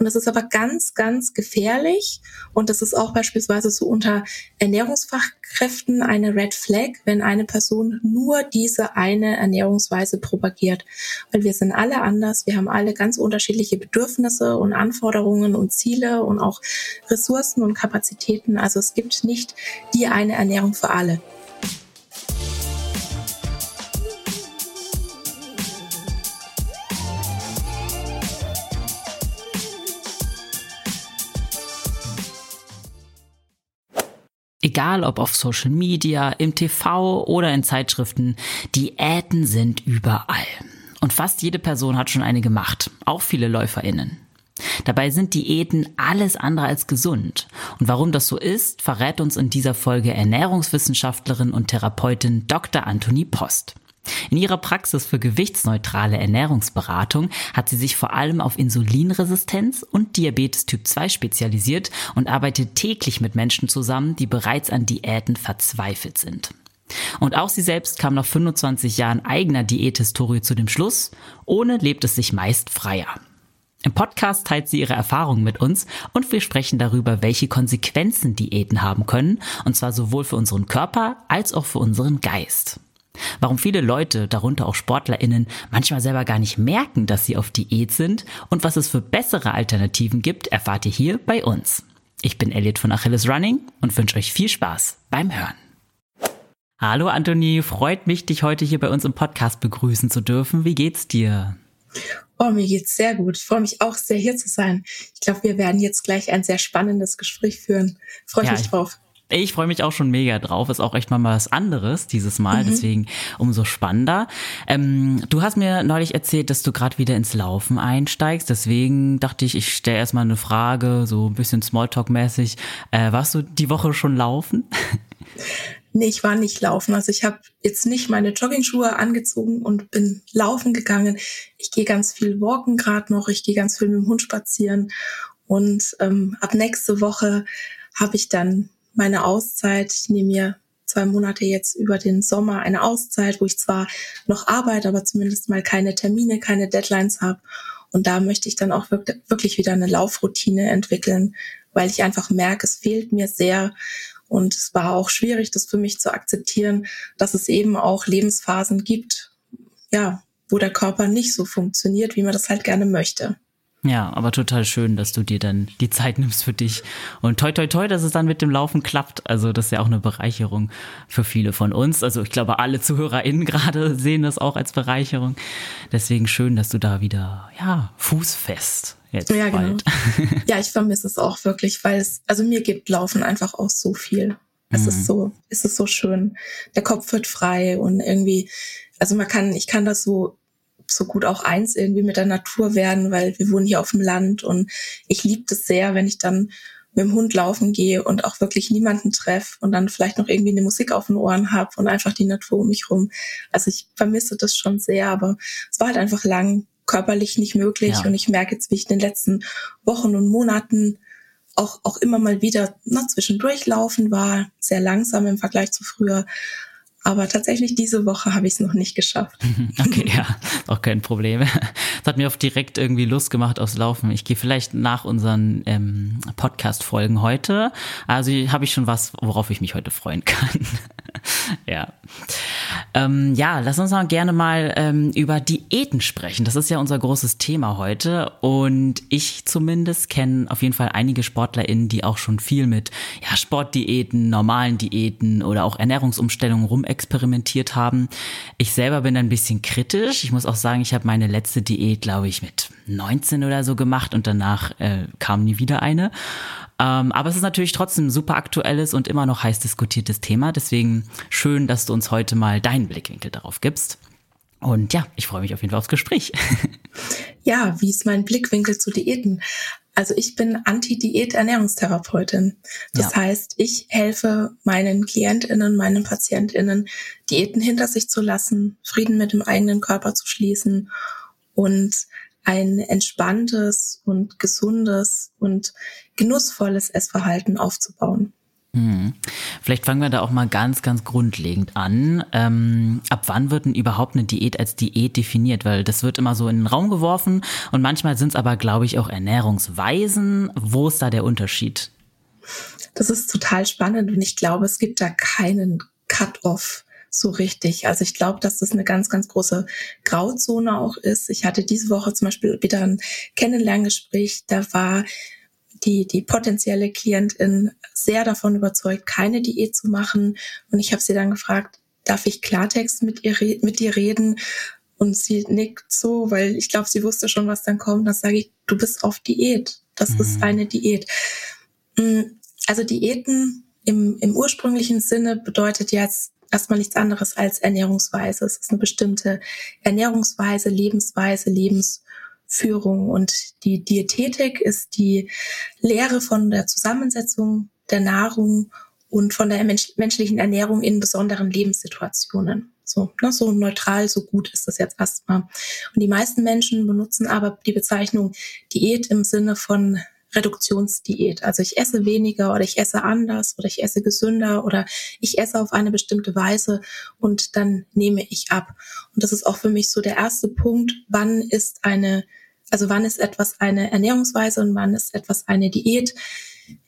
Und das ist aber ganz, ganz gefährlich. Und das ist auch beispielsweise so unter Ernährungsfachkräften eine Red Flag, wenn eine Person nur diese eine Ernährungsweise propagiert. Weil wir sind alle anders. Wir haben alle ganz unterschiedliche Bedürfnisse und Anforderungen und Ziele und auch Ressourcen und Kapazitäten. Also es gibt nicht die eine Ernährung für alle. Egal ob auf Social Media, im TV oder in Zeitschriften, Diäten sind überall. Und fast jede Person hat schon eine gemacht, auch viele Läuferinnen. Dabei sind Diäten alles andere als gesund. Und warum das so ist, verrät uns in dieser Folge Ernährungswissenschaftlerin und Therapeutin Dr. Anthony Post. In ihrer Praxis für gewichtsneutrale Ernährungsberatung hat sie sich vor allem auf Insulinresistenz und Diabetes Typ 2 spezialisiert und arbeitet täglich mit Menschen zusammen, die bereits an Diäten verzweifelt sind. Und auch sie selbst kam nach 25 Jahren eigener Diäthistorie zu dem Schluss, ohne lebt es sich meist freier. Im Podcast teilt sie ihre Erfahrungen mit uns und wir sprechen darüber, welche Konsequenzen Diäten haben können, und zwar sowohl für unseren Körper als auch für unseren Geist. Warum viele Leute, darunter auch SportlerInnen, manchmal selber gar nicht merken, dass sie auf Diät sind und was es für bessere Alternativen gibt, erfahrt ihr hier bei uns. Ich bin Elliot von Achilles Running und wünsche euch viel Spaß beim Hören. Hallo Anthony, freut mich, dich heute hier bei uns im Podcast begrüßen zu dürfen. Wie geht's dir? Oh, mir geht's sehr gut. Ich freue mich auch sehr, hier zu sein. Ich glaube, wir werden jetzt gleich ein sehr spannendes Gespräch führen. Freue ja, mich drauf. Ich freue mich auch schon mega drauf. Ist auch echt mal was anderes dieses Mal, mhm. deswegen umso spannender. Ähm, du hast mir neulich erzählt, dass du gerade wieder ins Laufen einsteigst. Deswegen dachte ich, ich stelle erstmal eine Frage, so ein bisschen Smalltalk-mäßig. Äh, warst du die Woche schon laufen? Nee, ich war nicht laufen. Also ich habe jetzt nicht meine Joggingschuhe angezogen und bin laufen gegangen. Ich gehe ganz viel walken gerade noch. Ich gehe ganz viel mit dem Hund spazieren. Und ähm, ab nächste Woche habe ich dann meine Auszeit. Ich nehme mir zwei Monate jetzt über den Sommer eine Auszeit, wo ich zwar noch arbeite, aber zumindest mal keine Termine, keine Deadlines habe. Und da möchte ich dann auch wirklich wieder eine Laufroutine entwickeln, weil ich einfach merke, es fehlt mir sehr. Und es war auch schwierig, das für mich zu akzeptieren, dass es eben auch Lebensphasen gibt, ja, wo der Körper nicht so funktioniert, wie man das halt gerne möchte. Ja, aber total schön, dass du dir dann die Zeit nimmst für dich. Und toi, toi, toi, dass es dann mit dem Laufen klappt. Also das ist ja auch eine Bereicherung für viele von uns. Also ich glaube, alle ZuhörerInnen gerade sehen das auch als Bereicherung. Deswegen schön, dass du da wieder, ja, fußfest jetzt ja, genau. bald. Genau. Ja, ich vermisse es auch wirklich, weil es, also mir gibt Laufen einfach auch so viel. Es mhm. ist so, es ist so schön. Der Kopf wird frei und irgendwie, also man kann, ich kann das so so gut auch eins irgendwie mit der Natur werden, weil wir wohnen hier auf dem Land und ich liebe das sehr, wenn ich dann mit dem Hund laufen gehe und auch wirklich niemanden treffe und dann vielleicht noch irgendwie eine Musik auf den Ohren habe und einfach die Natur um mich rum. Also ich vermisse das schon sehr, aber es war halt einfach lang körperlich nicht möglich ja. und ich merke jetzt, wie ich in den letzten Wochen und Monaten auch, auch immer mal wieder na, zwischendurch laufen war, sehr langsam im Vergleich zu früher, aber tatsächlich diese Woche habe ich es noch nicht geschafft. Okay, ja, auch kein Problem. Das hat mir auch direkt irgendwie Lust gemacht aufs Laufen. Ich gehe vielleicht nach unseren ähm, Podcast-Folgen heute. Also habe ich schon was, worauf ich mich heute freuen kann. ja. Ähm, ja, lass uns mal gerne mal ähm, über Diäten sprechen. Das ist ja unser großes Thema heute. Und ich zumindest kenne auf jeden Fall einige SportlerInnen, die auch schon viel mit ja, Sportdiäten, normalen Diäten oder auch Ernährungsumstellungen rumexperimentiert haben. Ich selber bin ein bisschen kritisch. Ich muss auch sagen, ich habe meine letzte Diät, glaube ich, mit 19 oder so gemacht und danach äh, kam nie wieder eine. Ähm, aber es ist natürlich trotzdem ein super aktuelles und immer noch heiß diskutiertes Thema. Deswegen schön, dass du uns heute mal deinen Blickwinkel darauf gibst. Und ja, ich freue mich auf jeden Fall aufs Gespräch. Ja, wie ist mein Blickwinkel zu Diäten? Also ich bin Anti-Diät-Ernährungstherapeutin. Das ja. heißt, ich helfe meinen KlientInnen, meinen PatientInnen, Diäten hinter sich zu lassen, Frieden mit dem eigenen Körper zu schließen und ein entspanntes und gesundes und genussvolles Essverhalten aufzubauen. Hm. Vielleicht fangen wir da auch mal ganz, ganz grundlegend an. Ähm, ab wann wird denn überhaupt eine Diät als Diät definiert? Weil das wird immer so in den Raum geworfen und manchmal sind es aber, glaube ich, auch Ernährungsweisen. Wo ist da der Unterschied? Das ist total spannend und ich glaube, es gibt da keinen Cut-off so richtig. Also ich glaube, dass das eine ganz, ganz große Grauzone auch ist. Ich hatte diese Woche zum Beispiel wieder ein Kennenlerngespräch, da war die, die potenzielle Klientin sehr davon überzeugt, keine Diät zu machen. Und ich habe sie dann gefragt, darf ich Klartext mit ihr mit dir reden? Und sie nickt so, weil ich glaube, sie wusste schon, was dann kommt. Dann sage ich, du bist auf Diät. Das mhm. ist eine Diät. Mm, also Diäten im, im ursprünglichen Sinne bedeutet jetzt erstmal nichts anderes als Ernährungsweise. Es ist eine bestimmte Ernährungsweise, Lebensweise, Lebensführung. Und die Diätetik ist die Lehre von der Zusammensetzung der Nahrung und von der mensch menschlichen Ernährung in besonderen Lebenssituationen. So, ne, so neutral, so gut ist das jetzt erstmal. Und die meisten Menschen benutzen aber die Bezeichnung Diät im Sinne von Reduktionsdiät. Also ich esse weniger oder ich esse anders oder ich esse gesünder oder ich esse auf eine bestimmte Weise und dann nehme ich ab. Und das ist auch für mich so der erste Punkt, wann ist eine, also wann ist etwas eine Ernährungsweise und wann ist etwas eine Diät.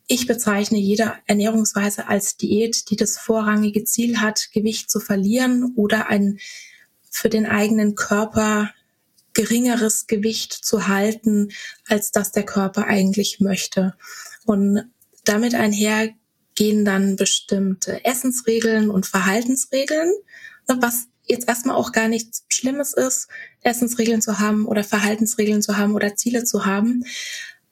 Ich bezeichne jede Ernährungsweise als Diät, die das vorrangige Ziel hat, Gewicht zu verlieren oder ein für den eigenen Körper geringeres Gewicht zu halten, als das der Körper eigentlich möchte. Und damit einher gehen dann bestimmte Essensregeln und Verhaltensregeln, was jetzt erstmal auch gar nichts Schlimmes ist, Essensregeln zu haben oder Verhaltensregeln zu haben oder Ziele zu haben.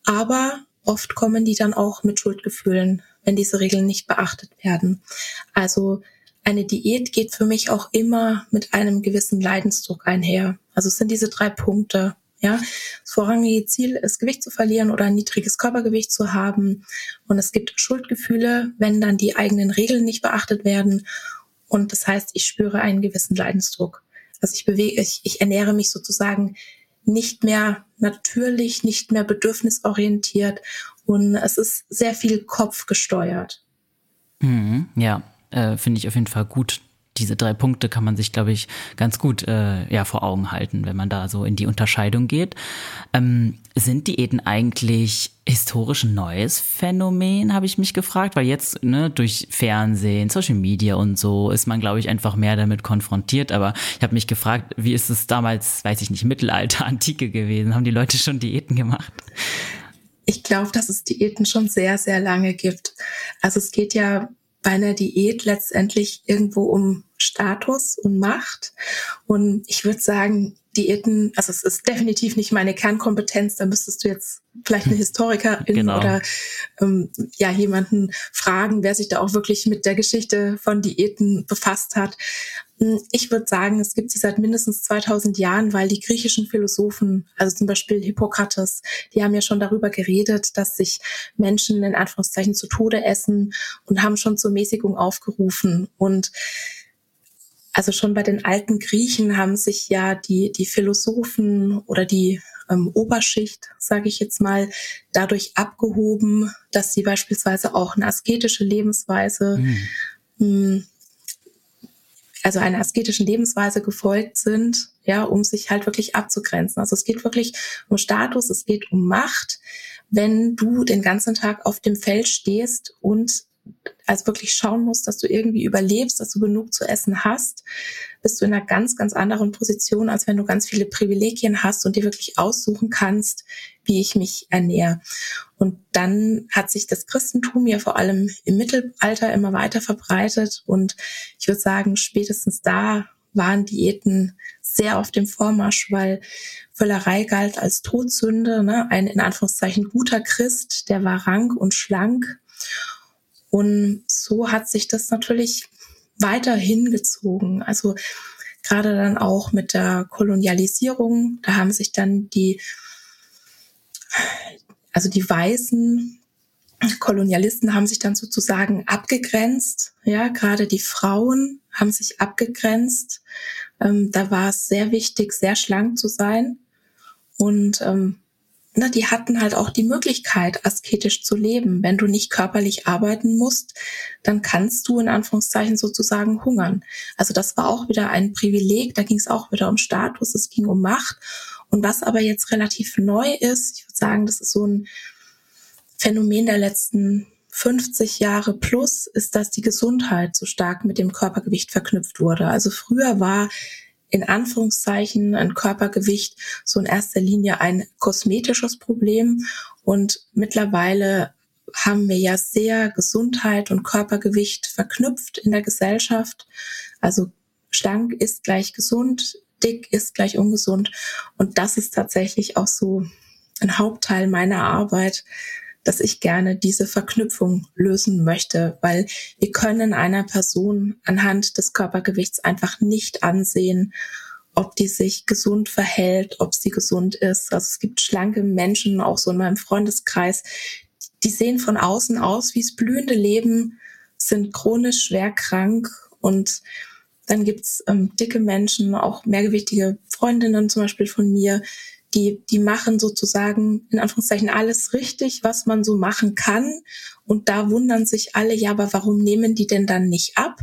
Aber oft kommen die dann auch mit Schuldgefühlen, wenn diese Regeln nicht beachtet werden. Also eine Diät geht für mich auch immer mit einem gewissen Leidensdruck einher. Also es sind diese drei Punkte. Ja, das vorrangige Ziel ist, Gewicht zu verlieren oder ein niedriges Körpergewicht zu haben. Und es gibt Schuldgefühle, wenn dann die eigenen Regeln nicht beachtet werden. Und das heißt, ich spüre einen gewissen Leidensdruck. Also ich bewege, ich, ich ernähre mich sozusagen nicht mehr natürlich, nicht mehr bedürfnisorientiert und es ist sehr viel kopfgesteuert. Mhm, ja, äh, finde ich auf jeden Fall gut. Diese drei Punkte kann man sich, glaube ich, ganz gut äh, ja, vor Augen halten, wenn man da so in die Unterscheidung geht. Ähm, sind Diäten eigentlich historisch ein neues Phänomen, habe ich mich gefragt, weil jetzt ne, durch Fernsehen, Social Media und so ist man, glaube ich, einfach mehr damit konfrontiert. Aber ich habe mich gefragt, wie ist es damals, weiß ich nicht, Mittelalter, Antike gewesen? Haben die Leute schon Diäten gemacht? Ich glaube, dass es Diäten schon sehr, sehr lange gibt. Also es geht ja bei einer Diät letztendlich irgendwo um Status und Macht. Und ich würde sagen, Diäten, also es ist definitiv nicht meine Kernkompetenz, da müsstest du jetzt vielleicht eine Historikerin genau. oder ähm, ja jemanden fragen, wer sich da auch wirklich mit der Geschichte von Diäten befasst hat. Hm, ich würde sagen, es gibt sie seit mindestens 2000 Jahren, weil die griechischen Philosophen, also zum Beispiel Hippokrates, die haben ja schon darüber geredet, dass sich Menschen in Anführungszeichen zu Tode essen und haben schon zur Mäßigung aufgerufen. Und also schon bei den alten Griechen haben sich ja die, die Philosophen oder die ähm, Oberschicht, sage ich jetzt mal, dadurch abgehoben, dass sie beispielsweise auch eine asketische Lebensweise, mhm. mh, also einer asketischen Lebensweise gefolgt sind, ja, um sich halt wirklich abzugrenzen. Also es geht wirklich um Status, es geht um Macht. Wenn du den ganzen Tag auf dem Feld stehst und also wirklich schauen musst, dass du irgendwie überlebst, dass du genug zu essen hast, bist du in einer ganz, ganz anderen Position, als wenn du ganz viele Privilegien hast und dir wirklich aussuchen kannst, wie ich mich ernähre. Und dann hat sich das Christentum ja vor allem im Mittelalter immer weiter verbreitet und ich würde sagen, spätestens da waren Diäten sehr auf dem Vormarsch, weil Völlerei galt als Todsünde. Ne? Ein in Anführungszeichen guter Christ, der war rank und schlank. Und so hat sich das natürlich weiter hingezogen. Also gerade dann auch mit der Kolonialisierung, da haben sich dann die, also die weißen Kolonialisten haben sich dann sozusagen abgegrenzt. Ja, gerade die Frauen haben sich abgegrenzt. Ähm, da war es sehr wichtig, sehr schlank zu sein. Und ähm, ne, die hatten halt auch die Möglichkeit, asketisch zu leben. Wenn du nicht körperlich arbeiten musst, dann kannst du in Anführungszeichen sozusagen hungern. Also das war auch wieder ein Privileg, da ging es auch wieder um Status, es ging um Macht. Und was aber jetzt relativ neu ist, ich würde sagen, das ist so ein Phänomen der letzten 50 Jahre plus, ist, dass die Gesundheit so stark mit dem Körpergewicht verknüpft wurde. Also früher war in Anführungszeichen ein Körpergewicht so in erster Linie ein kosmetisches Problem. Und mittlerweile haben wir ja sehr Gesundheit und Körpergewicht verknüpft in der Gesellschaft. Also schlank ist gleich gesund, dick ist gleich ungesund. Und das ist tatsächlich auch so ein Hauptteil meiner Arbeit, dass ich gerne diese Verknüpfung lösen möchte, weil wir können einer Person anhand des Körpergewichts einfach nicht ansehen, ob die sich gesund verhält, ob sie gesund ist. Also es gibt schlanke Menschen, auch so in meinem Freundeskreis, die sehen von außen aus wie es blühende Leben, sind chronisch schwer krank und dann gibt's ähm, dicke Menschen, auch mehrgewichtige Freundinnen zum Beispiel von mir, die, die machen sozusagen in Anführungszeichen alles richtig, was man so machen kann. Und da wundern sich alle, ja, aber warum nehmen die denn dann nicht ab?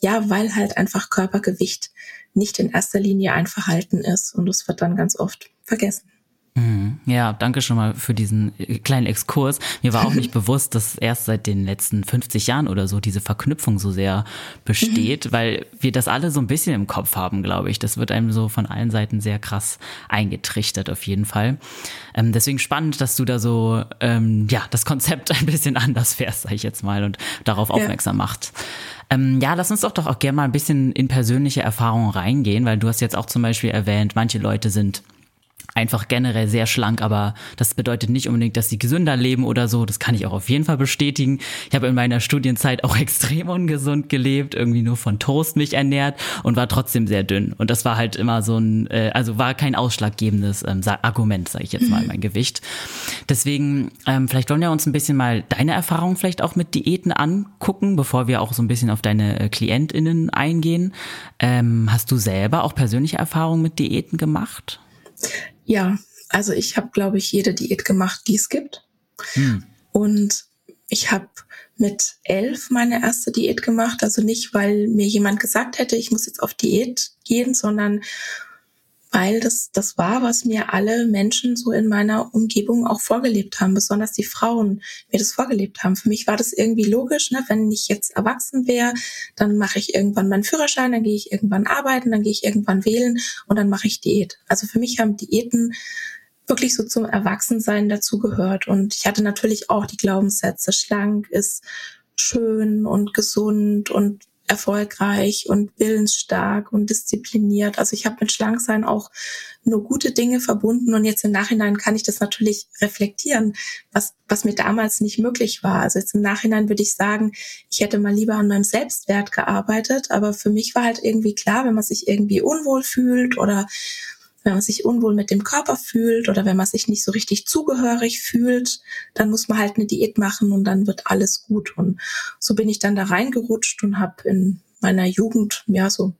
Ja, weil halt einfach Körpergewicht nicht in erster Linie ein Verhalten ist. Und das wird dann ganz oft vergessen. Mhm. Ja, danke schon mal für diesen äh, kleinen Exkurs. Mir war auch nicht bewusst, dass erst seit den letzten 50 Jahren oder so diese Verknüpfung so sehr besteht, mhm. weil wir das alle so ein bisschen im Kopf haben, glaube ich. Das wird einem so von allen Seiten sehr krass eingetrichtert, auf jeden Fall. Ähm, deswegen spannend, dass du da so, ähm, ja, das Konzept ein bisschen anders fährst, sag ich jetzt mal, und darauf aufmerksam ja. macht. Ähm, ja, lass uns doch doch auch gerne mal ein bisschen in persönliche Erfahrungen reingehen, weil du hast jetzt auch zum Beispiel erwähnt, manche Leute sind einfach generell sehr schlank, aber das bedeutet nicht unbedingt, dass sie gesünder leben oder so. Das kann ich auch auf jeden Fall bestätigen. Ich habe in meiner Studienzeit auch extrem ungesund gelebt, irgendwie nur von Toast mich ernährt und war trotzdem sehr dünn. Und das war halt immer so ein, äh, also war kein ausschlaggebendes ähm, Argument, sage ich jetzt mal, mein Gewicht. Deswegen, ähm, vielleicht wollen wir uns ein bisschen mal deine Erfahrungen vielleicht auch mit Diäten angucken, bevor wir auch so ein bisschen auf deine äh, KlientInnen eingehen. Ähm, hast du selber auch persönliche Erfahrungen mit Diäten gemacht? Ja, also ich habe, glaube ich, jede Diät gemacht, die es gibt. Hm. Und ich habe mit elf meine erste Diät gemacht. Also nicht, weil mir jemand gesagt hätte, ich muss jetzt auf Diät gehen, sondern weil das, das war, was mir alle Menschen so in meiner Umgebung auch vorgelebt haben, besonders die Frauen mir das vorgelebt haben. Für mich war das irgendwie logisch, ne? wenn ich jetzt erwachsen wäre, dann mache ich irgendwann meinen Führerschein, dann gehe ich irgendwann arbeiten, dann gehe ich irgendwann wählen und dann mache ich Diät. Also für mich haben Diäten wirklich so zum Erwachsensein dazugehört. Und ich hatte natürlich auch die Glaubenssätze, schlank ist schön und gesund und erfolgreich und willensstark und diszipliniert. Also ich habe mit Schlanksein auch nur gute Dinge verbunden und jetzt im Nachhinein kann ich das natürlich reflektieren, was, was mir damals nicht möglich war. Also jetzt im Nachhinein würde ich sagen, ich hätte mal lieber an meinem Selbstwert gearbeitet, aber für mich war halt irgendwie klar, wenn man sich irgendwie unwohl fühlt oder wenn man sich unwohl mit dem Körper fühlt oder wenn man sich nicht so richtig zugehörig fühlt, dann muss man halt eine Diät machen und dann wird alles gut. Und so bin ich dann da reingerutscht und habe in meiner Jugend ja so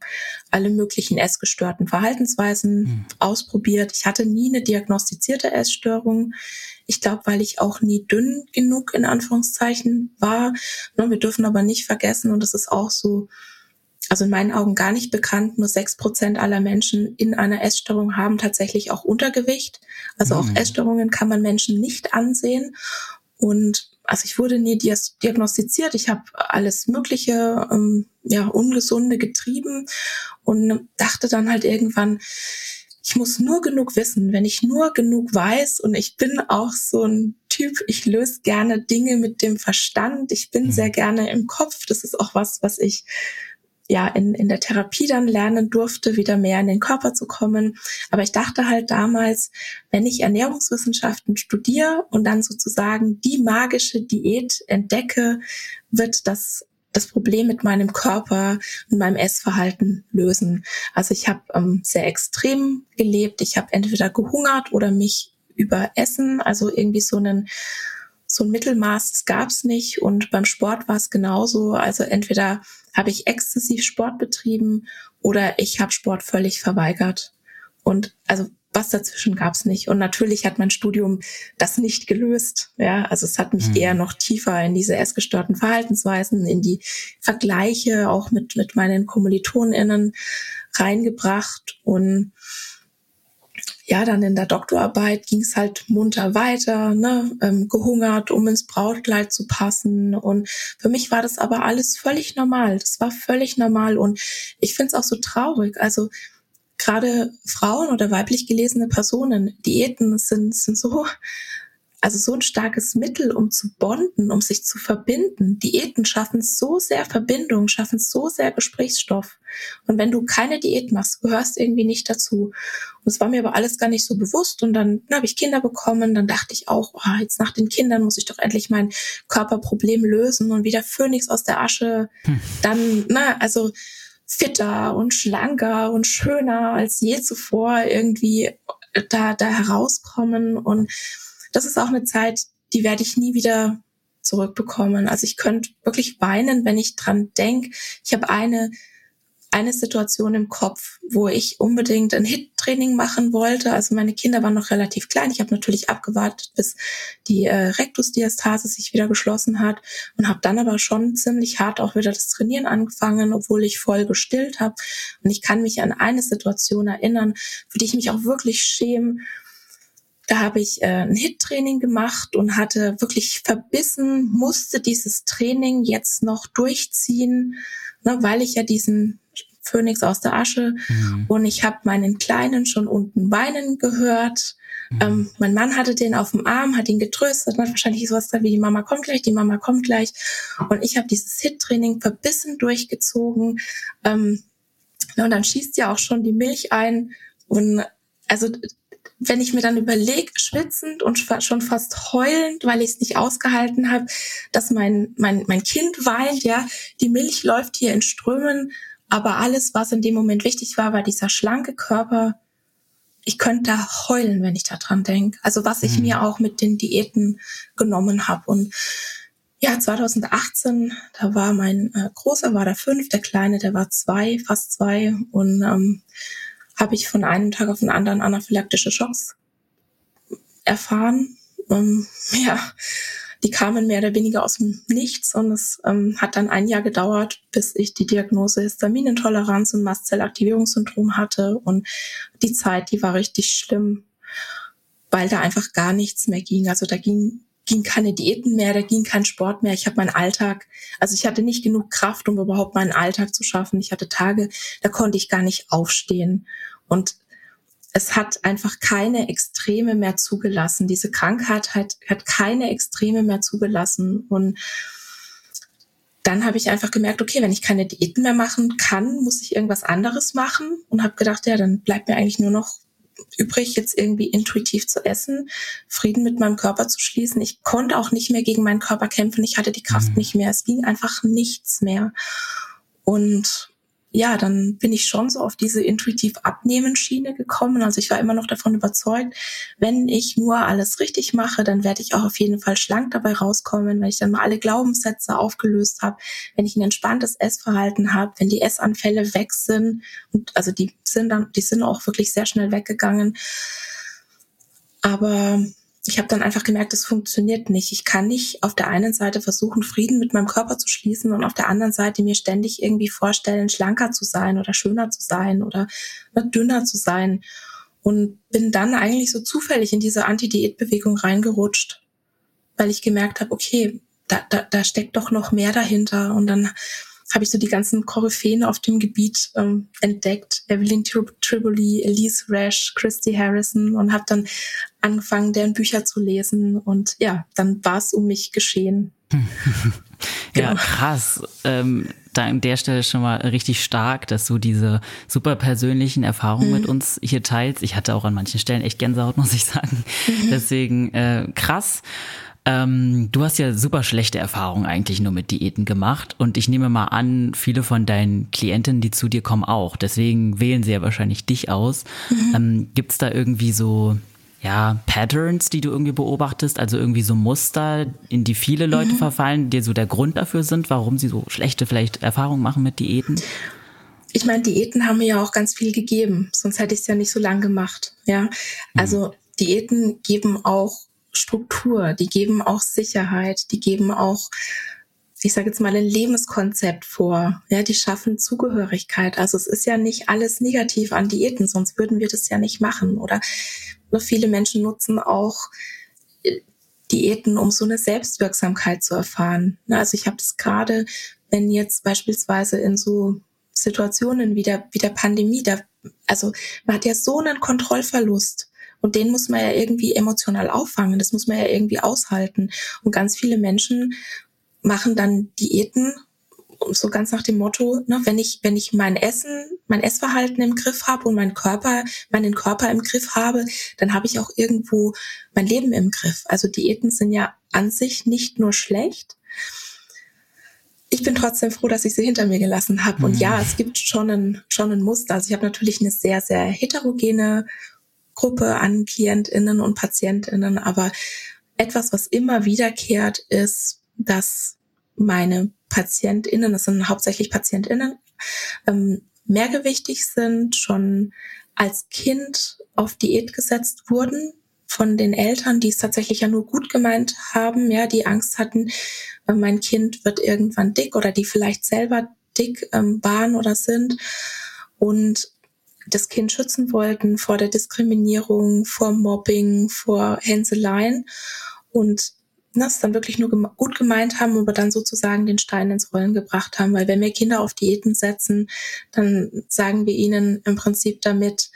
alle möglichen essgestörten Verhaltensweisen mhm. ausprobiert. Ich hatte nie eine diagnostizierte Essstörung. Ich glaube, weil ich auch nie dünn genug in Anführungszeichen war. Ne, wir dürfen aber nicht vergessen, und das ist auch so also in meinen Augen gar nicht bekannt, nur sechs Prozent aller Menschen in einer Essstörung haben tatsächlich auch Untergewicht. Also mhm. auch Essstörungen kann man Menschen nicht ansehen. Und also ich wurde nie diagnostiziert. Ich habe alles Mögliche, ähm, ja, Ungesunde getrieben und dachte dann halt irgendwann, ich muss nur genug wissen, wenn ich nur genug weiß und ich bin auch so ein Typ, ich löse gerne Dinge mit dem Verstand, ich bin mhm. sehr gerne im Kopf, das ist auch was, was ich ja in, in der Therapie dann lernen durfte, wieder mehr in den Körper zu kommen. Aber ich dachte halt damals, wenn ich Ernährungswissenschaften studiere und dann sozusagen die magische Diät entdecke, wird das das Problem mit meinem Körper und meinem Essverhalten lösen. Also ich habe ähm, sehr extrem gelebt. Ich habe entweder gehungert oder mich überessen. Also irgendwie so einen so ein Mittelmaß, das gab's nicht. Und beim Sport war es genauso. Also entweder habe ich exzessiv Sport betrieben oder ich habe Sport völlig verweigert. Und also was dazwischen gab's nicht. Und natürlich hat mein Studium das nicht gelöst. Ja, also es hat mich mhm. eher noch tiefer in diese essgestörten Verhaltensweisen, in die Vergleiche auch mit, mit meinen KommilitonInnen reingebracht. Und ja, dann in der Doktorarbeit ging es halt munter weiter, ne, ähm, gehungert, um ins Brautkleid zu passen. Und für mich war das aber alles völlig normal. Das war völlig normal. Und ich finde es auch so traurig. Also gerade Frauen oder weiblich gelesene Personen, Diäten sind, sind so, also so ein starkes Mittel, um zu bonden, um sich zu verbinden. Diäten schaffen so sehr Verbindung, schaffen so sehr Gesprächsstoff. Und wenn du keine Diät machst, gehörst irgendwie nicht dazu. Und es war mir aber alles gar nicht so bewusst. Und dann, dann habe ich Kinder bekommen. Dann dachte ich auch, oh, jetzt nach den Kindern muss ich doch endlich mein Körperproblem lösen und wieder Phönix aus der Asche. Hm. Dann, na, also fitter und schlanker und schöner als je zuvor irgendwie da, da herauskommen. Und das ist auch eine Zeit, die werde ich nie wieder zurückbekommen. Also ich könnte wirklich weinen, wenn ich dran denke. Ich habe eine eine Situation im Kopf, wo ich unbedingt ein Hit-Training machen wollte. Also meine Kinder waren noch relativ klein. Ich habe natürlich abgewartet, bis die äh, Rektusdiastase sich wieder geschlossen hat und habe dann aber schon ziemlich hart auch wieder das Trainieren angefangen, obwohl ich voll gestillt habe. Und ich kann mich an eine Situation erinnern, für die ich mich auch wirklich schäme. Da habe ich äh, ein Hit-Training gemacht und hatte wirklich verbissen, musste dieses Training jetzt noch durchziehen, ne, weil ich ja diesen Phönix aus der Asche. Mhm. Und ich habe meinen Kleinen schon unten weinen gehört. Mhm. Ähm, mein Mann hatte den auf dem Arm, hat ihn getröstet, hat wahrscheinlich sowas da wie die Mama kommt gleich, die Mama kommt gleich. Und ich habe dieses Hit-Training verbissen durchgezogen. Ähm, und dann schießt ja auch schon die Milch ein. Und also wenn ich mir dann überlege, schwitzend und schon fast heulend, weil ich es nicht ausgehalten habe, dass mein, mein, mein Kind weint, ja, die Milch läuft hier in Strömen aber alles, was in dem Moment wichtig war, war dieser schlanke Körper. Ich könnte da heulen, wenn ich da dran denke. Also was ich mhm. mir auch mit den Diäten genommen habe. Und ja, 2018, da war mein äh, Großer, war der fünf, der Kleine, der war zwei, fast zwei. Und ähm, habe ich von einem Tag auf den anderen anaphylaktische Schocks erfahren. Ähm, ja, die kamen mehr oder weniger aus dem Nichts und es ähm, hat dann ein Jahr gedauert, bis ich die Diagnose Histaminintoleranz und Mastzellaktivierungssyndrom hatte und die Zeit, die war richtig schlimm, weil da einfach gar nichts mehr ging. Also da ging ging keine Diäten mehr, da ging kein Sport mehr. Ich habe meinen Alltag, also ich hatte nicht genug Kraft, um überhaupt meinen Alltag zu schaffen. Ich hatte Tage, da konnte ich gar nicht aufstehen. Und es hat einfach keine Extreme mehr zugelassen. Diese Krankheit hat, hat keine Extreme mehr zugelassen. Und dann habe ich einfach gemerkt, okay, wenn ich keine Diäten mehr machen kann, muss ich irgendwas anderes machen und habe gedacht, ja, dann bleibt mir eigentlich nur noch übrig, jetzt irgendwie intuitiv zu essen, Frieden mit meinem Körper zu schließen. Ich konnte auch nicht mehr gegen meinen Körper kämpfen. Ich hatte die Kraft mhm. nicht mehr. Es ging einfach nichts mehr. Und ja, dann bin ich schon so auf diese intuitiv abnehmen Schiene gekommen. Also ich war immer noch davon überzeugt, wenn ich nur alles richtig mache, dann werde ich auch auf jeden Fall schlank dabei rauskommen, wenn ich dann mal alle Glaubenssätze aufgelöst habe, wenn ich ein entspanntes Essverhalten habe, wenn die Essanfälle weg sind und also die sind dann, die sind auch wirklich sehr schnell weggegangen. Aber ich habe dann einfach gemerkt, es funktioniert nicht. Ich kann nicht auf der einen Seite versuchen, Frieden mit meinem Körper zu schließen und auf der anderen Seite mir ständig irgendwie vorstellen, schlanker zu sein oder schöner zu sein oder dünner zu sein. Und bin dann eigentlich so zufällig in diese Anti-Diät-Bewegung reingerutscht, weil ich gemerkt habe, okay, da, da, da steckt doch noch mehr dahinter. Und dann habe ich so die ganzen Koryphäen auf dem Gebiet ähm, entdeckt. Evelyn Triboli, Elise Rash, Christy Harrison und habe dann angefangen, deren Bücher zu lesen. Und ja, dann war es um mich geschehen. ja, genau. krass. Ähm, da an der Stelle schon mal richtig stark, dass du diese super persönlichen Erfahrungen mhm. mit uns hier teilst. Ich hatte auch an manchen Stellen echt Gänsehaut, muss ich sagen. Mhm. Deswegen äh, krass. Ähm, du hast ja super schlechte Erfahrungen eigentlich nur mit Diäten gemacht und ich nehme mal an, viele von deinen Klientinnen, die zu dir kommen, auch. Deswegen wählen sie ja wahrscheinlich dich aus. Mhm. Ähm, Gibt es da irgendwie so ja, Patterns, die du irgendwie beobachtest, also irgendwie so Muster, in die viele Leute mhm. verfallen, die so der Grund dafür sind, warum sie so schlechte vielleicht Erfahrungen machen mit Diäten? ich meine, Diäten haben mir ja auch ganz viel gegeben, sonst hätte ich es ja nicht so lang gemacht. Ja, also mhm. Diäten geben auch Struktur, die geben auch Sicherheit, die geben auch, ich sage jetzt mal, ein Lebenskonzept vor. Ja, die schaffen Zugehörigkeit. Also es ist ja nicht alles negativ an Diäten, sonst würden wir das ja nicht machen. Oder viele Menschen nutzen auch äh, Diäten, um so eine Selbstwirksamkeit zu erfahren. Also ich habe das gerade, wenn jetzt beispielsweise in so Situationen wie der, wie der Pandemie, da, also man hat ja so einen Kontrollverlust. Und den muss man ja irgendwie emotional auffangen. Das muss man ja irgendwie aushalten. Und ganz viele Menschen machen dann Diäten so ganz nach dem Motto, ne, wenn ich, wenn ich mein Essen, mein Essverhalten im Griff habe und mein Körper, meinen Körper im Griff habe, dann habe ich auch irgendwo mein Leben im Griff. Also Diäten sind ja an sich nicht nur schlecht, ich bin trotzdem froh, dass ich sie hinter mir gelassen habe. Und ja, mhm. es gibt schon ein, schon ein Muster. Also ich habe natürlich eine sehr, sehr heterogene Gruppe an KlientInnen und PatientInnen, aber etwas, was immer wiederkehrt, ist, dass meine PatientInnen, das sind hauptsächlich PatientInnen, ähm, mehrgewichtig sind, schon als Kind auf Diät gesetzt wurden von den Eltern, die es tatsächlich ja nur gut gemeint haben, ja, die Angst hatten, mein Kind wird irgendwann dick oder die vielleicht selber dick ähm, waren oder sind und das Kind schützen wollten vor der Diskriminierung, vor Mobbing, vor Hänseleien und das dann wirklich nur gem gut gemeint haben, aber dann sozusagen den Stein ins Rollen gebracht haben. Weil wenn wir Kinder auf Diäten setzen, dann sagen wir ihnen im Prinzip damit,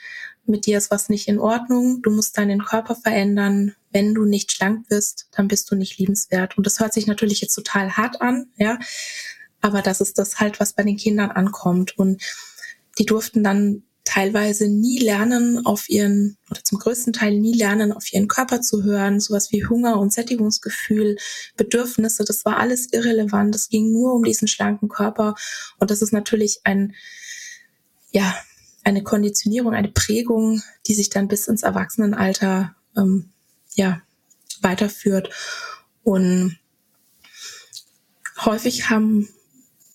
mit dir ist was nicht in Ordnung, du musst deinen Körper verändern. Wenn du nicht schlank bist, dann bist du nicht liebenswert. Und das hört sich natürlich jetzt total hart an, ja. Aber das ist das halt, was bei den Kindern ankommt. Und die durften dann teilweise nie lernen, auf ihren, oder zum größten Teil nie lernen, auf ihren Körper zu hören, sowas wie Hunger und Sättigungsgefühl, Bedürfnisse, das war alles irrelevant. Es ging nur um diesen schlanken Körper. Und das ist natürlich ein, ja, eine Konditionierung, eine Prägung, die sich dann bis ins Erwachsenenalter ähm, ja, weiterführt. Und häufig haben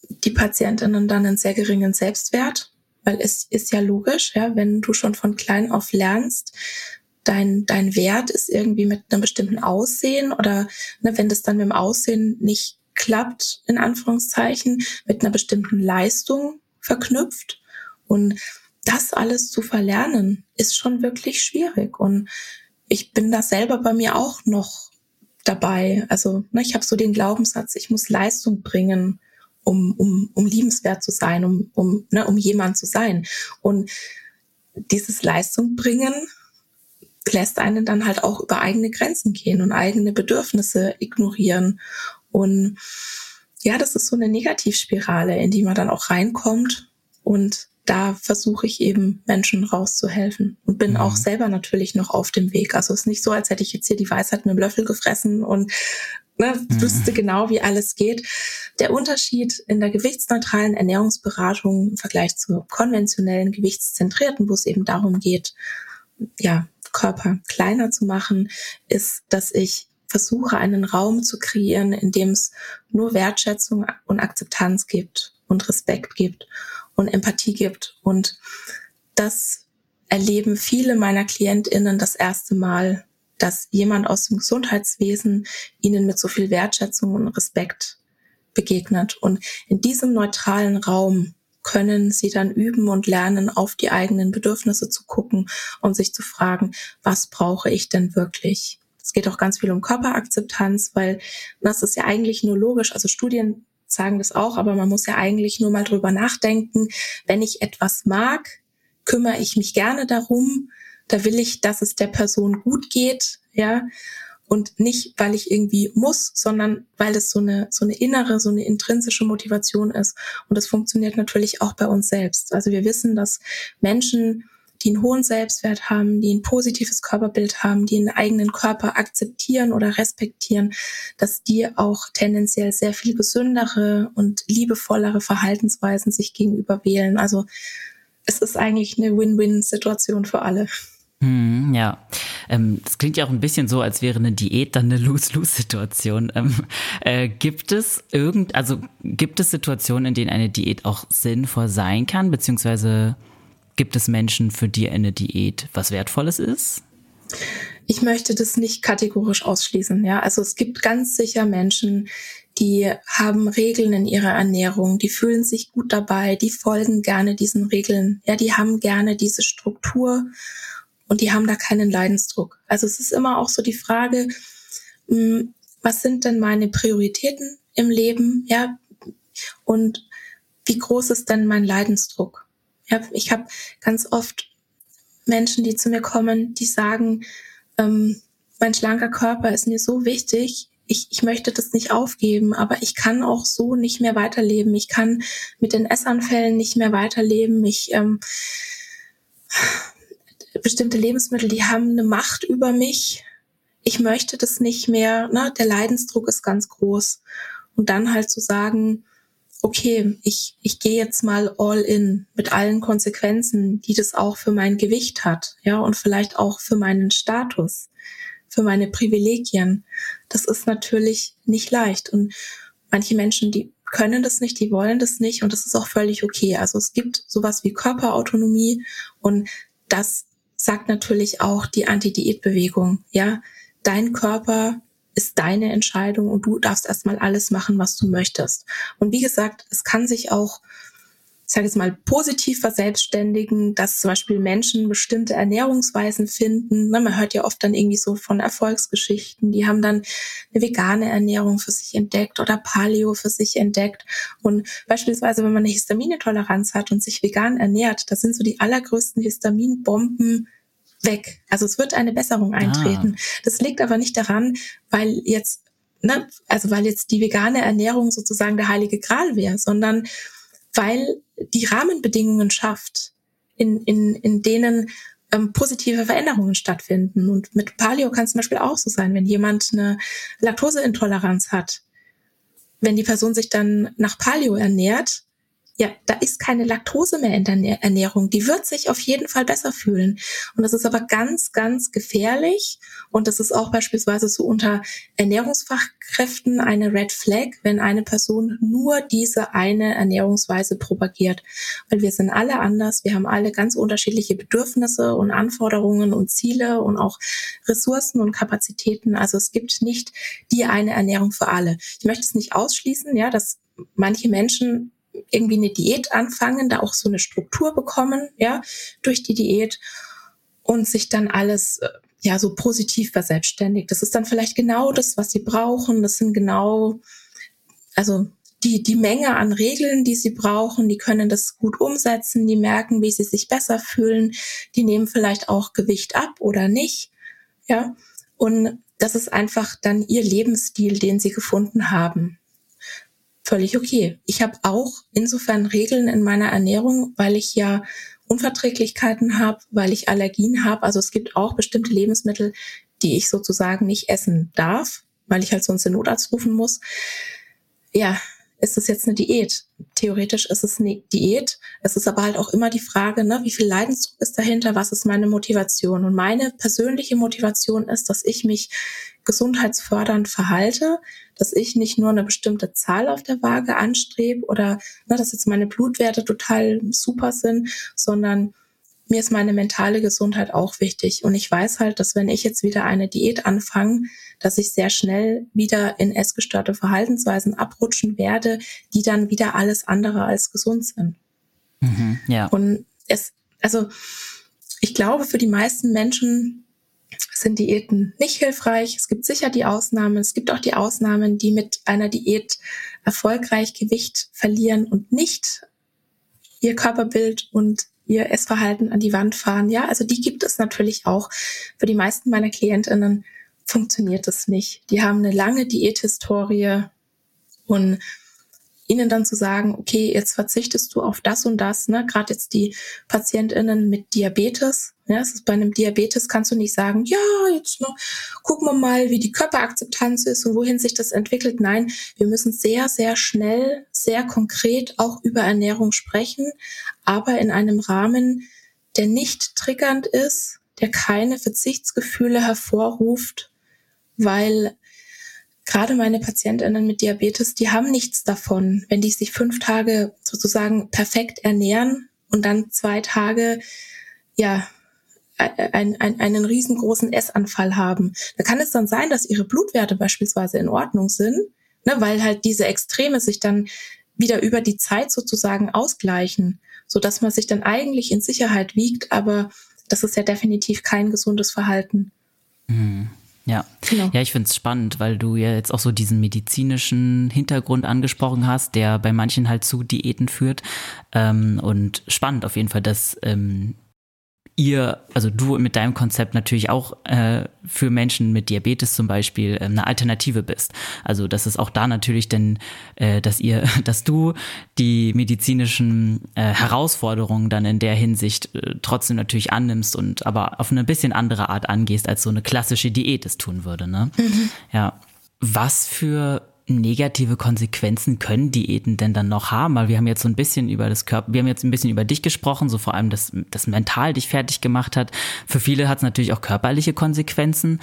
die Patientinnen dann einen sehr geringen Selbstwert, weil es ist ja logisch, ja, wenn du schon von klein auf lernst, dein, dein Wert ist irgendwie mit einem bestimmten Aussehen oder ne, wenn das dann mit dem Aussehen nicht klappt, in Anführungszeichen, mit einer bestimmten Leistung verknüpft. Und das alles zu verlernen, ist schon wirklich schwierig. Und ich bin da selber bei mir auch noch dabei. Also ne, ich habe so den Glaubenssatz, ich muss Leistung bringen, um, um, um liebenswert zu sein, um, um, ne, um jemand zu sein. Und dieses Leistung bringen lässt einen dann halt auch über eigene Grenzen gehen und eigene Bedürfnisse ignorieren. Und ja, das ist so eine Negativspirale, in die man dann auch reinkommt und da versuche ich eben Menschen rauszuhelfen und bin mhm. auch selber natürlich noch auf dem Weg. Also es ist nicht so, als hätte ich jetzt hier die Weisheit mit dem Löffel gefressen und ne, mhm. wüsste genau, wie alles geht. Der Unterschied in der gewichtsneutralen Ernährungsberatung im Vergleich zur konventionellen gewichtszentrierten, wo es eben darum geht, ja, Körper kleiner zu machen, ist, dass ich versuche, einen Raum zu kreieren, in dem es nur Wertschätzung und Akzeptanz gibt und Respekt gibt und Empathie gibt. Und das erleben viele meiner KlientInnen das erste Mal, dass jemand aus dem Gesundheitswesen ihnen mit so viel Wertschätzung und Respekt begegnet. Und in diesem neutralen Raum können sie dann üben und lernen, auf die eigenen Bedürfnisse zu gucken und sich zu fragen, was brauche ich denn wirklich? Es geht auch ganz viel um Körperakzeptanz, weil das ist ja eigentlich nur logisch. Also Studien sagen das auch, aber man muss ja eigentlich nur mal drüber nachdenken. Wenn ich etwas mag, kümmere ich mich gerne darum. Da will ich, dass es der Person gut geht, ja. Und nicht, weil ich irgendwie muss, sondern weil es so eine, so eine innere, so eine intrinsische Motivation ist. Und das funktioniert natürlich auch bei uns selbst. Also wir wissen, dass Menschen die einen hohen Selbstwert haben, die ein positives Körperbild haben, die einen eigenen Körper akzeptieren oder respektieren, dass die auch tendenziell sehr viel gesündere und liebevollere Verhaltensweisen sich gegenüber wählen. Also es ist eigentlich eine Win-Win-Situation für alle. Hm, ja, ähm, das klingt ja auch ein bisschen so, als wäre eine Diät dann eine Lose-Lose-Situation. Ähm, äh, gibt es irgend, also gibt es Situationen, in denen eine Diät auch sinnvoll sein kann, beziehungsweise gibt es Menschen, für die eine Diät was Wertvolles ist? Ich möchte das nicht kategorisch ausschließen. Ja, also es gibt ganz sicher Menschen, die haben Regeln in ihrer Ernährung, die fühlen sich gut dabei, die folgen gerne diesen Regeln. Ja, die haben gerne diese Struktur und die haben da keinen Leidensdruck. Also es ist immer auch so die Frage, hm, was sind denn meine Prioritäten im Leben? Ja, und wie groß ist denn mein Leidensdruck? Ja, ich habe ganz oft Menschen, die zu mir kommen, die sagen, ähm, mein schlanker Körper ist mir so wichtig, ich, ich möchte das nicht aufgeben, aber ich kann auch so nicht mehr weiterleben. Ich kann mit den Essanfällen nicht mehr weiterleben. Ich ähm, bestimmte Lebensmittel, die haben eine Macht über mich. Ich möchte das nicht mehr. Ne? Der Leidensdruck ist ganz groß. Und dann halt zu sagen, okay, ich, ich gehe jetzt mal all in mit allen Konsequenzen, die das auch für mein Gewicht hat, ja, und vielleicht auch für meinen Status, für meine Privilegien. Das ist natürlich nicht leicht. Und manche Menschen, die können das nicht, die wollen das nicht und das ist auch völlig okay. Also es gibt sowas wie Körperautonomie und das sagt natürlich auch die Anti-Diät-Bewegung, ja. Dein Körper ist deine Entscheidung und du darfst erstmal alles machen, was du möchtest. Und wie gesagt, es kann sich auch, ich sage jetzt mal, positiv verselbstständigen, dass zum Beispiel Menschen bestimmte Ernährungsweisen finden. Man hört ja oft dann irgendwie so von Erfolgsgeschichten, die haben dann eine vegane Ernährung für sich entdeckt oder Paleo für sich entdeckt. Und beispielsweise, wenn man eine Histamine-Toleranz hat und sich vegan ernährt, das sind so die allergrößten Histaminbomben weg. Also es wird eine Besserung eintreten. Ah. Das liegt aber nicht daran, weil jetzt, ne, also weil jetzt die vegane Ernährung sozusagen der heilige Gral wäre, sondern weil die Rahmenbedingungen schafft, in, in, in denen ähm, positive Veränderungen stattfinden. Und mit Paleo kann es zum Beispiel auch so sein, wenn jemand eine Laktoseintoleranz hat. Wenn die Person sich dann nach Paleo ernährt, ja, da ist keine Laktose mehr in der Ernährung. Die wird sich auf jeden Fall besser fühlen. Und das ist aber ganz, ganz gefährlich. Und das ist auch beispielsweise so unter Ernährungsfachkräften eine Red Flag, wenn eine Person nur diese eine Ernährungsweise propagiert. Weil wir sind alle anders. Wir haben alle ganz unterschiedliche Bedürfnisse und Anforderungen und Ziele und auch Ressourcen und Kapazitäten. Also es gibt nicht die eine Ernährung für alle. Ich möchte es nicht ausschließen, ja, dass manche Menschen irgendwie eine Diät anfangen, da auch so eine Struktur bekommen, ja, durch die Diät und sich dann alles äh, ja so positiv verselbstständigt. Das ist dann vielleicht genau das, was sie brauchen. Das sind genau, also die, die Menge an Regeln, die sie brauchen, die können das gut umsetzen, die merken, wie sie sich besser fühlen, die nehmen vielleicht auch Gewicht ab oder nicht, ja. Und das ist einfach dann ihr Lebensstil, den sie gefunden haben völlig okay. Ich habe auch insofern Regeln in meiner Ernährung, weil ich ja Unverträglichkeiten habe, weil ich Allergien habe. Also es gibt auch bestimmte Lebensmittel, die ich sozusagen nicht essen darf, weil ich halt sonst den Notarzt rufen muss. Ja, ist es jetzt eine Diät? Theoretisch ist es eine Diät. Es ist aber halt auch immer die Frage, ne, wie viel Leidensdruck ist dahinter? Was ist meine Motivation? Und meine persönliche Motivation ist, dass ich mich gesundheitsfördernd verhalte, dass ich nicht nur eine bestimmte Zahl auf der Waage anstrebe oder ne, dass jetzt meine Blutwerte total super sind, sondern mir ist meine mentale Gesundheit auch wichtig. Und ich weiß halt, dass wenn ich jetzt wieder eine Diät anfange, dass ich sehr schnell wieder in essgestörte Verhaltensweisen abrutschen werde, die dann wieder alles andere als gesund sind. Mhm, ja. Und es, also ich glaube, für die meisten Menschen sind Diäten nicht hilfreich. Es gibt sicher die Ausnahmen. Es gibt auch die Ausnahmen, die mit einer Diät erfolgreich Gewicht verlieren und nicht ihr Körperbild und ihr Essverhalten an die Wand fahren. Ja, also die gibt es natürlich auch. Für die meisten meiner Klientinnen funktioniert das nicht. Die haben eine lange Diäthistorie und ihnen dann zu sagen, okay, jetzt verzichtest du auf das und das, ne? Gerade jetzt die PatientInnen mit Diabetes. Ja, es ist bei einem Diabetes kannst du nicht sagen, ja, jetzt noch gucken wir mal, wie die Körperakzeptanz ist und wohin sich das entwickelt. Nein, wir müssen sehr, sehr schnell, sehr konkret auch über Ernährung sprechen, aber in einem Rahmen, der nicht triggernd ist, der keine Verzichtsgefühle hervorruft, weil gerade meine Patientinnen mit Diabetes, die haben nichts davon, wenn die sich fünf Tage sozusagen perfekt ernähren und dann zwei Tage, ja, ein, ein, einen riesengroßen Essanfall haben. Da kann es dann sein, dass ihre Blutwerte beispielsweise in Ordnung sind, ne, weil halt diese Extreme sich dann wieder über die Zeit sozusagen ausgleichen, so dass man sich dann eigentlich in Sicherheit wiegt, aber das ist ja definitiv kein gesundes Verhalten. Mhm. Ja. Genau. ja, ich finde es spannend, weil du ja jetzt auch so diesen medizinischen Hintergrund angesprochen hast, der bei manchen halt zu Diäten führt. Ähm, und spannend auf jeden Fall, dass ähm, ihr, also du mit deinem Konzept natürlich auch äh, für Menschen mit Diabetes zum Beispiel äh, eine Alternative bist. Also das ist auch da natürlich denn, äh, dass ihr, dass du die medizinischen äh, Herausforderungen dann in der Hinsicht äh, trotzdem natürlich annimmst und aber auf eine bisschen andere Art angehst, als so eine klassische Diät es tun würde. Ne? Mhm. Ja. Was für negative Konsequenzen können Diäten denn dann noch haben? Weil wir haben jetzt so ein bisschen über das Körper, wir haben jetzt ein bisschen über dich gesprochen, so vor allem das, das mental dich fertig gemacht hat. Für viele hat es natürlich auch körperliche Konsequenzen.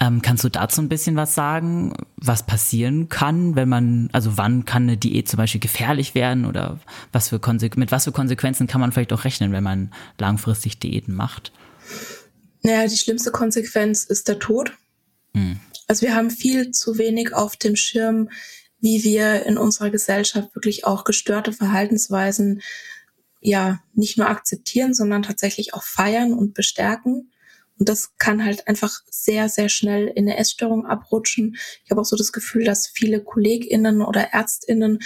Ähm, kannst du dazu ein bisschen was sagen, was passieren kann, wenn man, also wann kann eine Diät zum Beispiel gefährlich werden oder was für mit was für Konsequenzen kann man vielleicht auch rechnen, wenn man langfristig Diäten macht? Naja, die schlimmste Konsequenz ist der Tod. Hm. Also wir haben viel zu wenig auf dem Schirm, wie wir in unserer Gesellschaft wirklich auch gestörte Verhaltensweisen ja nicht nur akzeptieren, sondern tatsächlich auch feiern und bestärken. Und das kann halt einfach sehr, sehr schnell in eine Essstörung abrutschen. Ich habe auch so das Gefühl, dass viele KollegInnen oder ÄrztInnen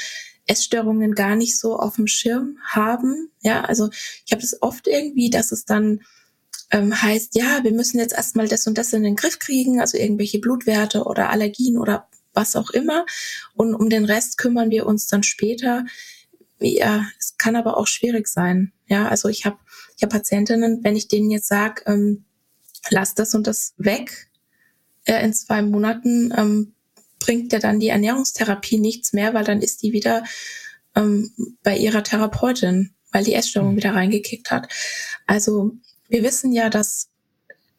Essstörungen gar nicht so auf dem Schirm haben. Ja, also ich habe das oft irgendwie, dass es dann ähm, heißt, ja, wir müssen jetzt erstmal das und das in den Griff kriegen, also irgendwelche Blutwerte oder Allergien oder was auch immer. Und um den Rest kümmern wir uns dann später. Ja, es kann aber auch schwierig sein. Ja, also ich habe ich hab Patientinnen, wenn ich denen jetzt sage, ähm, lass das und das weg, äh, in zwei Monaten ähm, bringt ja dann die Ernährungstherapie nichts mehr, weil dann ist die wieder ähm, bei ihrer Therapeutin, weil die Essstörung mhm. wieder reingekickt hat. Also wir wissen ja, dass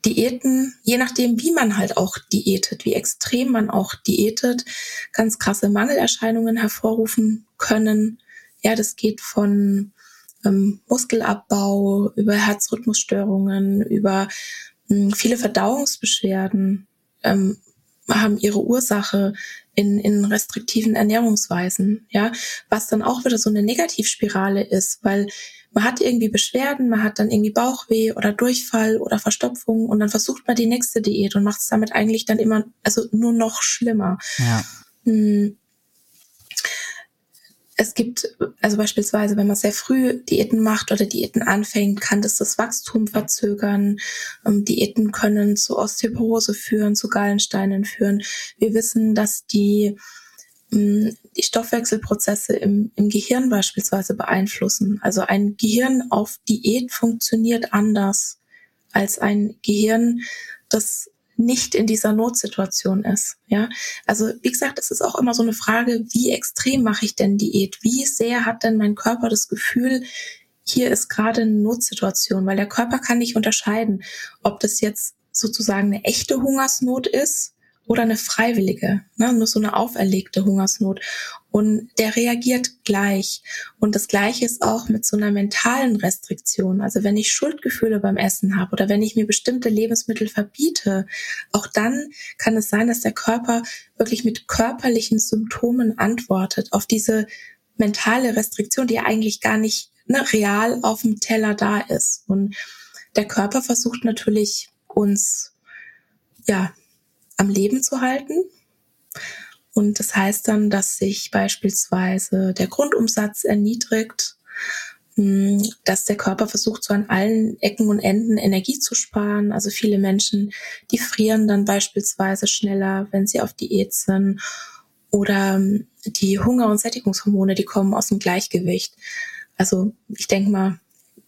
Diäten, je nachdem, wie man halt auch diätet, wie extrem man auch diätet, ganz krasse Mangelerscheinungen hervorrufen können. Ja, das geht von ähm, Muskelabbau über Herzrhythmusstörungen, über ähm, viele Verdauungsbeschwerden ähm, haben ihre Ursache in, in restriktiven Ernährungsweisen. Ja, was dann auch wieder so eine Negativspirale ist, weil man hat irgendwie Beschwerden, man hat dann irgendwie Bauchweh oder Durchfall oder Verstopfung und dann versucht man die nächste Diät und macht es damit eigentlich dann immer, also nur noch schlimmer. Ja. Hm. Es gibt, also beispielsweise, wenn man sehr früh Diäten macht oder Diäten anfängt, kann das das Wachstum verzögern. Ähm, Diäten können zu Osteoporose führen, zu Gallensteinen führen. Wir wissen, dass die die Stoffwechselprozesse im, im Gehirn beispielsweise beeinflussen. Also ein Gehirn auf Diät funktioniert anders als ein Gehirn, das nicht in dieser Notsituation ist. Ja, also wie gesagt, es ist auch immer so eine Frage, wie extrem mache ich denn Diät? Wie sehr hat denn mein Körper das Gefühl, hier ist gerade eine Notsituation, weil der Körper kann nicht unterscheiden, ob das jetzt sozusagen eine echte Hungersnot ist oder eine freiwillige, ne, nur so eine auferlegte Hungersnot. Und der reagiert gleich. Und das Gleiche ist auch mit so einer mentalen Restriktion. Also wenn ich Schuldgefühle beim Essen habe oder wenn ich mir bestimmte Lebensmittel verbiete, auch dann kann es sein, dass der Körper wirklich mit körperlichen Symptomen antwortet auf diese mentale Restriktion, die eigentlich gar nicht ne, real auf dem Teller da ist. Und der Körper versucht natürlich uns ja am Leben zu halten. Und das heißt dann, dass sich beispielsweise der Grundumsatz erniedrigt, hm, dass der Körper versucht, so an allen Ecken und Enden Energie zu sparen. Also viele Menschen, die frieren dann beispielsweise schneller, wenn sie auf Diät sind. Oder hm, die Hunger- und Sättigungshormone, die kommen aus dem Gleichgewicht. Also ich denke mal,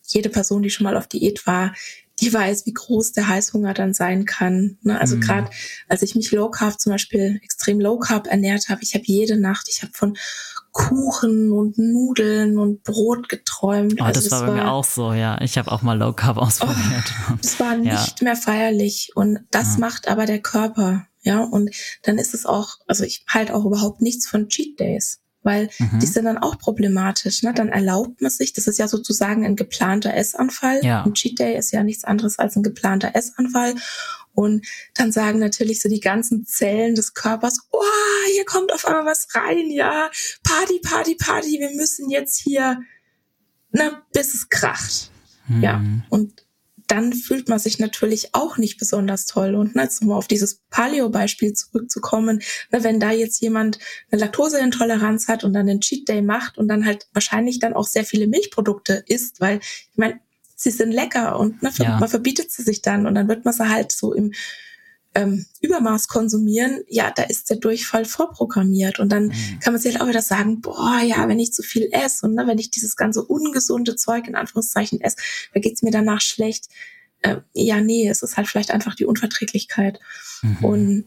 jede Person, die schon mal auf Diät war, die weiß, wie groß der Heißhunger dann sein kann. Ne? Also mhm. gerade als ich mich Low Carb zum Beispiel extrem Low Carb ernährt habe, ich habe jede Nacht, ich habe von Kuchen und Nudeln und Brot geträumt. Oh, also das, war bei mir auch so, ja. Ich habe auch mal Low Carb ausprobiert. Oh, das war ja. nicht mehr feierlich und das ja. macht aber der Körper. Ja, und dann ist es auch, also ich halte auch überhaupt nichts von Cheat Days weil mhm. die sind dann auch problematisch. Ne? Dann erlaubt man sich, das ist ja sozusagen ein geplanter Essanfall. Ja. Ein Cheat Day ist ja nichts anderes als ein geplanter Essanfall. Und dann sagen natürlich so die ganzen Zellen des Körpers, oh, hier kommt auf einmal was rein, ja, Party, Party, Party, wir müssen jetzt hier, na, bis es kracht. Mhm. Ja, und dann fühlt man sich natürlich auch nicht besonders toll. Und ne, jetzt um auf dieses Paleo-Beispiel zurückzukommen, ne, wenn da jetzt jemand eine Laktoseintoleranz hat und dann einen Cheat Day macht und dann halt wahrscheinlich dann auch sehr viele Milchprodukte isst, weil ich meine, sie sind lecker und ne, ja. man verbietet sie sich dann und dann wird man sie halt so im ähm, Übermaß konsumieren, ja, da ist der Durchfall vorprogrammiert. Und dann mhm. kann man sich halt auch wieder sagen, boah, ja, wenn ich zu viel esse und ne, wenn ich dieses ganze ungesunde Zeug in Anführungszeichen esse, da geht's mir danach schlecht. Äh, ja, nee, es ist halt vielleicht einfach die Unverträglichkeit. Mhm. Und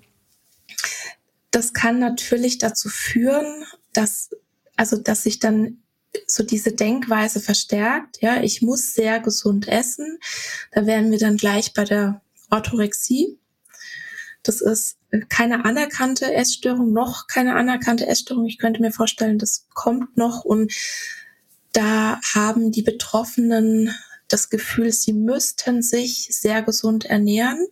das kann natürlich dazu führen, dass, also, dass sich dann so diese Denkweise verstärkt. Ja, ich muss sehr gesund essen. Da wären wir dann gleich bei der Orthorexie. Das ist keine anerkannte Essstörung, noch keine anerkannte Essstörung. Ich könnte mir vorstellen, das kommt noch und da haben die Betroffenen das Gefühl, sie müssten sich sehr gesund ernähren,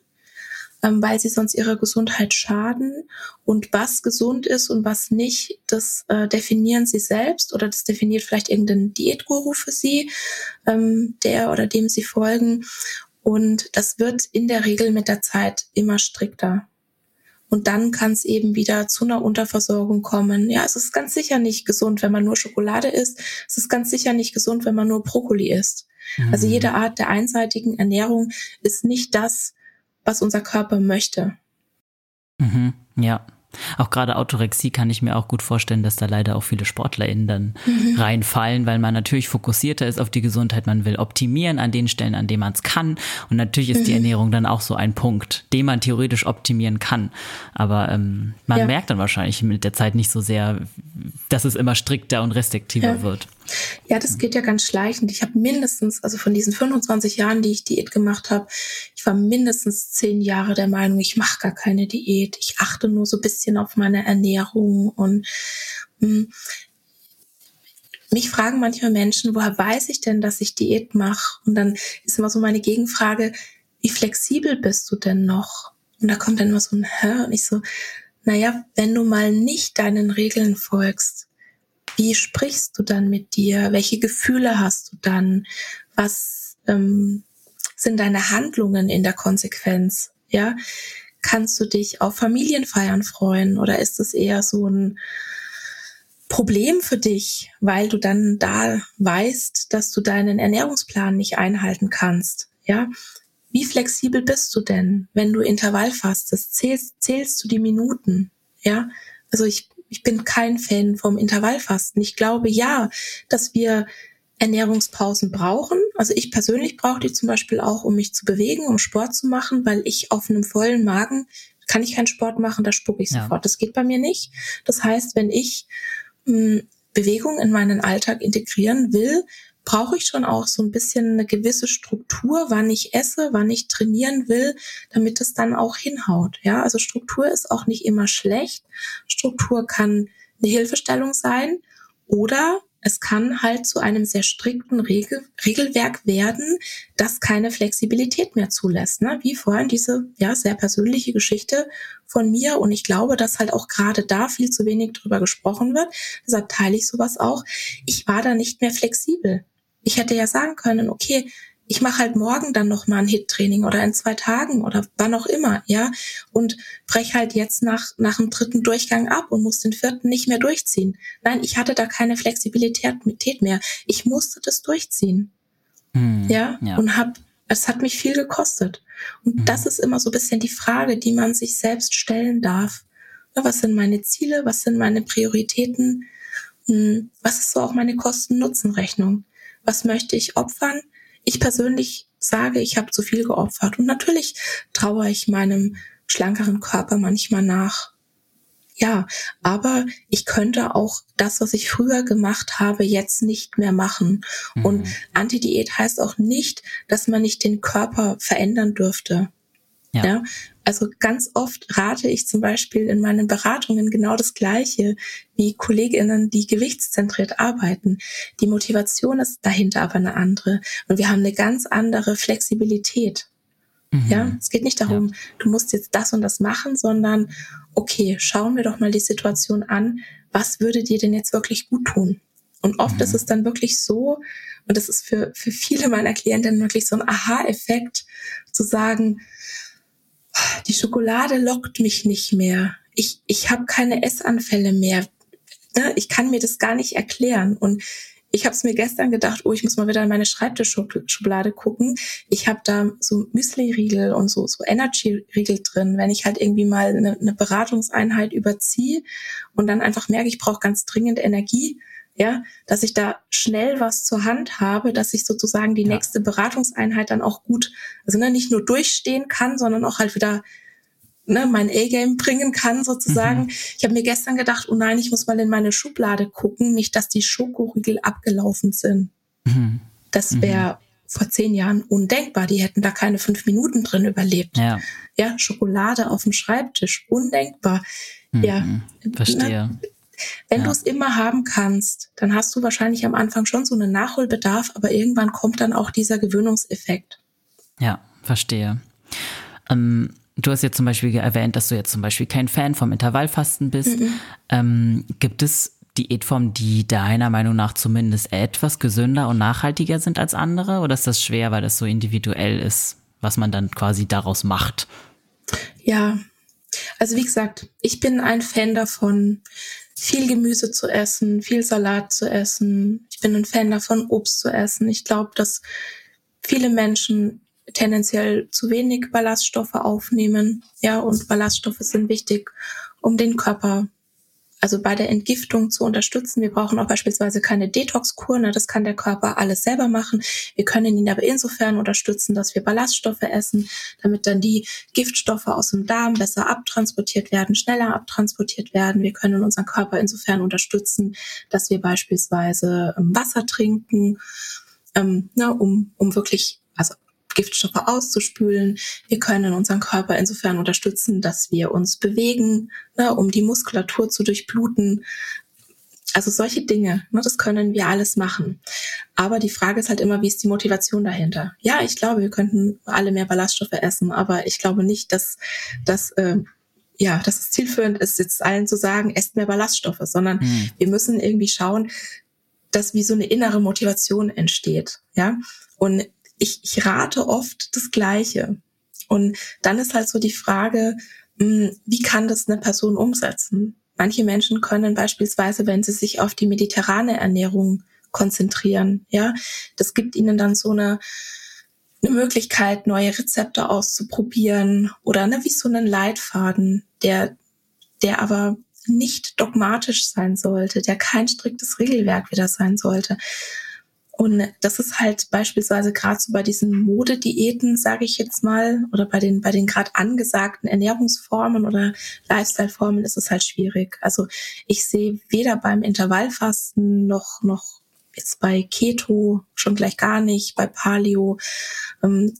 ähm, weil sie sonst ihrer Gesundheit schaden. Und was gesund ist und was nicht, das äh, definieren sie selbst oder das definiert vielleicht irgendein Diätguru für sie, ähm, der oder dem sie folgen. Und das wird in der Regel mit der Zeit immer strikter. Und dann kann es eben wieder zu einer Unterversorgung kommen. Ja, es ist ganz sicher nicht gesund, wenn man nur Schokolade isst. Es ist ganz sicher nicht gesund, wenn man nur Brokkoli isst. Mhm. Also jede Art der einseitigen Ernährung ist nicht das, was unser Körper möchte. Mhm, ja. Auch gerade Autorexie kann ich mir auch gut vorstellen, dass da leider auch viele SportlerInnen dann mhm. reinfallen, weil man natürlich fokussierter ist auf die Gesundheit. Man will optimieren an den Stellen, an denen man es kann. Und natürlich ist mhm. die Ernährung dann auch so ein Punkt, den man theoretisch optimieren kann. Aber ähm, man ja. merkt dann wahrscheinlich mit der Zeit nicht so sehr, dass es immer strikter und restriktiver ja. wird. Ja, das geht ja ganz schleichend. Ich habe mindestens, also von diesen 25 Jahren, die ich Diät gemacht habe, ich war mindestens zehn Jahre der Meinung, ich mache gar keine Diät. Ich achte nur so ein bisschen auf meine Ernährung und mh, hm, mich fragen manchmal Menschen, woher weiß ich denn, dass ich Diät mache? Und dann ist immer so meine Gegenfrage, wie flexibel bist du denn noch? Und da kommt dann immer so ein Hör und ich so, naja, wenn du mal nicht deinen Regeln folgst, wie sprichst du dann mit dir? Welche Gefühle hast du dann? Was ähm, sind deine Handlungen in der Konsequenz? Ja, kannst du dich auf Familienfeiern freuen oder ist es eher so ein Problem für dich, weil du dann da weißt, dass du deinen Ernährungsplan nicht einhalten kannst? Ja, wie flexibel bist du denn, wenn du Intervall fastest? Zählst, zählst du die Minuten? Ja, also ich ich bin kein Fan vom Intervallfasten. Ich glaube ja, dass wir Ernährungspausen brauchen. Also ich persönlich brauche die zum Beispiel auch, um mich zu bewegen, um Sport zu machen, weil ich auf einem vollen Magen kann ich keinen Sport machen, da spucke ich ja. sofort. Das geht bei mir nicht. Das heißt, wenn ich mh, hm, Bewegung in meinen Alltag integrieren will, brauche ich schon auch so ein bisschen eine gewisse Struktur, wann ich esse, wann ich trainieren will, damit es dann auch hinhaut. Ja, also Struktur ist auch nicht immer schlecht. Struktur kann eine Hilfestellung sein oder es kann halt zu einem sehr strikten Regel Regelwerk werden, das keine Flexibilität mehr zulässt. Ne? Wie vorhin diese ja sehr persönliche Geschichte von mir und ich glaube, dass halt auch gerade da viel zu wenig drüber gesprochen wird. Deshalb teile ich sowas auch. Ich war da nicht mehr flexibel. Ich hätte ja sagen können, okay, ich mache halt morgen dann noch mal ein Hit-Training oder in zwei Tagen oder wann auch immer, ja, und brech halt jetzt nach nach dem dritten Durchgang ab und muss den vierten nicht mehr durchziehen. Nein, ich hatte da keine Flexibilität mehr. Ich musste das durchziehen, hm, ja? ja, und hab es hat mich viel gekostet. Und hm. das ist immer so ein bisschen die Frage, die man sich selbst stellen darf. Was sind meine Ziele? Was sind meine Prioritäten? Was ist so auch meine Kosten-Nutzen-Rechnung? Was möchte ich opfern? Ich persönlich sage, ich habe zu viel geopfert. Und natürlich traue ich meinem schlankeren Körper manchmal nach. Ja, aber ich könnte auch das, was ich früher gemacht habe, jetzt nicht mehr machen. Mhm. Und Anti-Diät heißt auch nicht, dass man nicht den Körper verändern dürfte. Ja. ja. Also ganz oft rate ich zum Beispiel in meinen Beratungen genau das Gleiche wie Kolleginnen, die gewichtszentriert arbeiten. Die Motivation ist dahinter aber eine andere. Und wir haben eine ganz andere Flexibilität. Mhm. Ja, es geht nicht darum, ja. du musst jetzt das und das machen, sondern okay, schauen wir doch mal die Situation an. Was würde dir denn jetzt wirklich gut tun? Und oft mhm. ist es dann wirklich so, und das ist für, für viele meiner Klientinnen wirklich so ein Aha-Effekt, zu sagen, die Schokolade lockt mich nicht mehr. Ich, ich habe keine Essanfälle mehr. Ne? Ich kann mir das gar nicht erklären. Und ich habe es mir gestern gedacht, oh, ich muss mal wieder in meine Schreibtischschublade gucken. Ich habe da so Müsli-Riegel und so, so Energy-Riegel drin. Wenn ich halt irgendwie mal eine, eine Beratungseinheit überziehe und dann einfach merke, ich brauche ganz dringend Energie, ja, dass ich da schnell was zur Hand habe, dass ich sozusagen die ja. nächste Beratungseinheit dann auch gut, also ne, nicht nur durchstehen kann, sondern auch halt wieder ne, mein A-Game bringen kann sozusagen. Mhm. Ich habe mir gestern gedacht, oh nein, ich muss mal in meine Schublade gucken, nicht, dass die Schokoriegel abgelaufen sind. Mhm. Das wäre mhm. vor zehn Jahren undenkbar. Die hätten da keine fünf Minuten drin überlebt. Ja, ja Schokolade auf dem Schreibtisch, undenkbar. Ja, mhm. verstehe. Ne, wenn ja. du es immer haben kannst, dann hast du wahrscheinlich am Anfang schon so einen Nachholbedarf, aber irgendwann kommt dann auch dieser Gewöhnungseffekt. Ja, verstehe. Ähm, du hast jetzt zum Beispiel erwähnt, dass du jetzt zum Beispiel kein Fan vom Intervallfasten bist. Mhm. Ähm, gibt es Diätformen, die deiner Meinung nach zumindest etwas gesünder und nachhaltiger sind als andere? Oder ist das schwer, weil das so individuell ist, was man dann quasi daraus macht? Ja, also wie gesagt, ich bin ein Fan davon, viel Gemüse zu essen, viel Salat zu essen. Ich bin ein Fan davon, Obst zu essen. Ich glaube, dass viele Menschen tendenziell zu wenig Ballaststoffe aufnehmen. Ja, und Ballaststoffe sind wichtig, um den Körper also bei der Entgiftung zu unterstützen. Wir brauchen auch beispielsweise keine Detox-Kur, ne? das kann der Körper alles selber machen. Wir können ihn aber insofern unterstützen, dass wir Ballaststoffe essen, damit dann die Giftstoffe aus dem Darm besser abtransportiert werden, schneller abtransportiert werden. Wir können unseren Körper insofern unterstützen, dass wir beispielsweise ähm, Wasser trinken, ähm, ne, um, um wirklich Giftstoffe auszuspülen. Wir können unseren Körper insofern unterstützen, dass wir uns bewegen, ne, um die Muskulatur zu durchbluten. Also solche Dinge, ne, das können wir alles machen. Aber die Frage ist halt immer, wie ist die Motivation dahinter? Ja, ich glaube, wir könnten alle mehr Ballaststoffe essen, aber ich glaube nicht, dass, dass äh, ja, dass es zielführend ist, jetzt allen zu sagen, esst mehr Ballaststoffe, sondern mhm. wir müssen irgendwie schauen, dass wie so eine innere Motivation entsteht. Ja, und ich, ich rate oft das Gleiche. Und dann ist halt so die Frage, hm, wie kann das eine Person umsetzen? Manche Menschen können beispielsweise, wenn sie sich auf die mediterrane Ernährung konzentrieren, ja, das gibt ihnen dann so eine, eine Möglichkeit, neue Rezepte auszuprobieren oder ne, wie so einen Leitfaden, der, der aber nicht dogmatisch sein sollte, der kein striktes Regelwerk wieder sein sollte. Und das ist halt beispielsweise gerade so bei diesen Modediäten, sage ich jetzt mal, oder bei den bei den gerade angesagten Ernährungsformen oder Lifestyleformen ist es halt schwierig. Also ich sehe weder beim Intervallfasten noch noch jetzt bei Keto schon gleich gar nicht, bei Paleo. Ähm,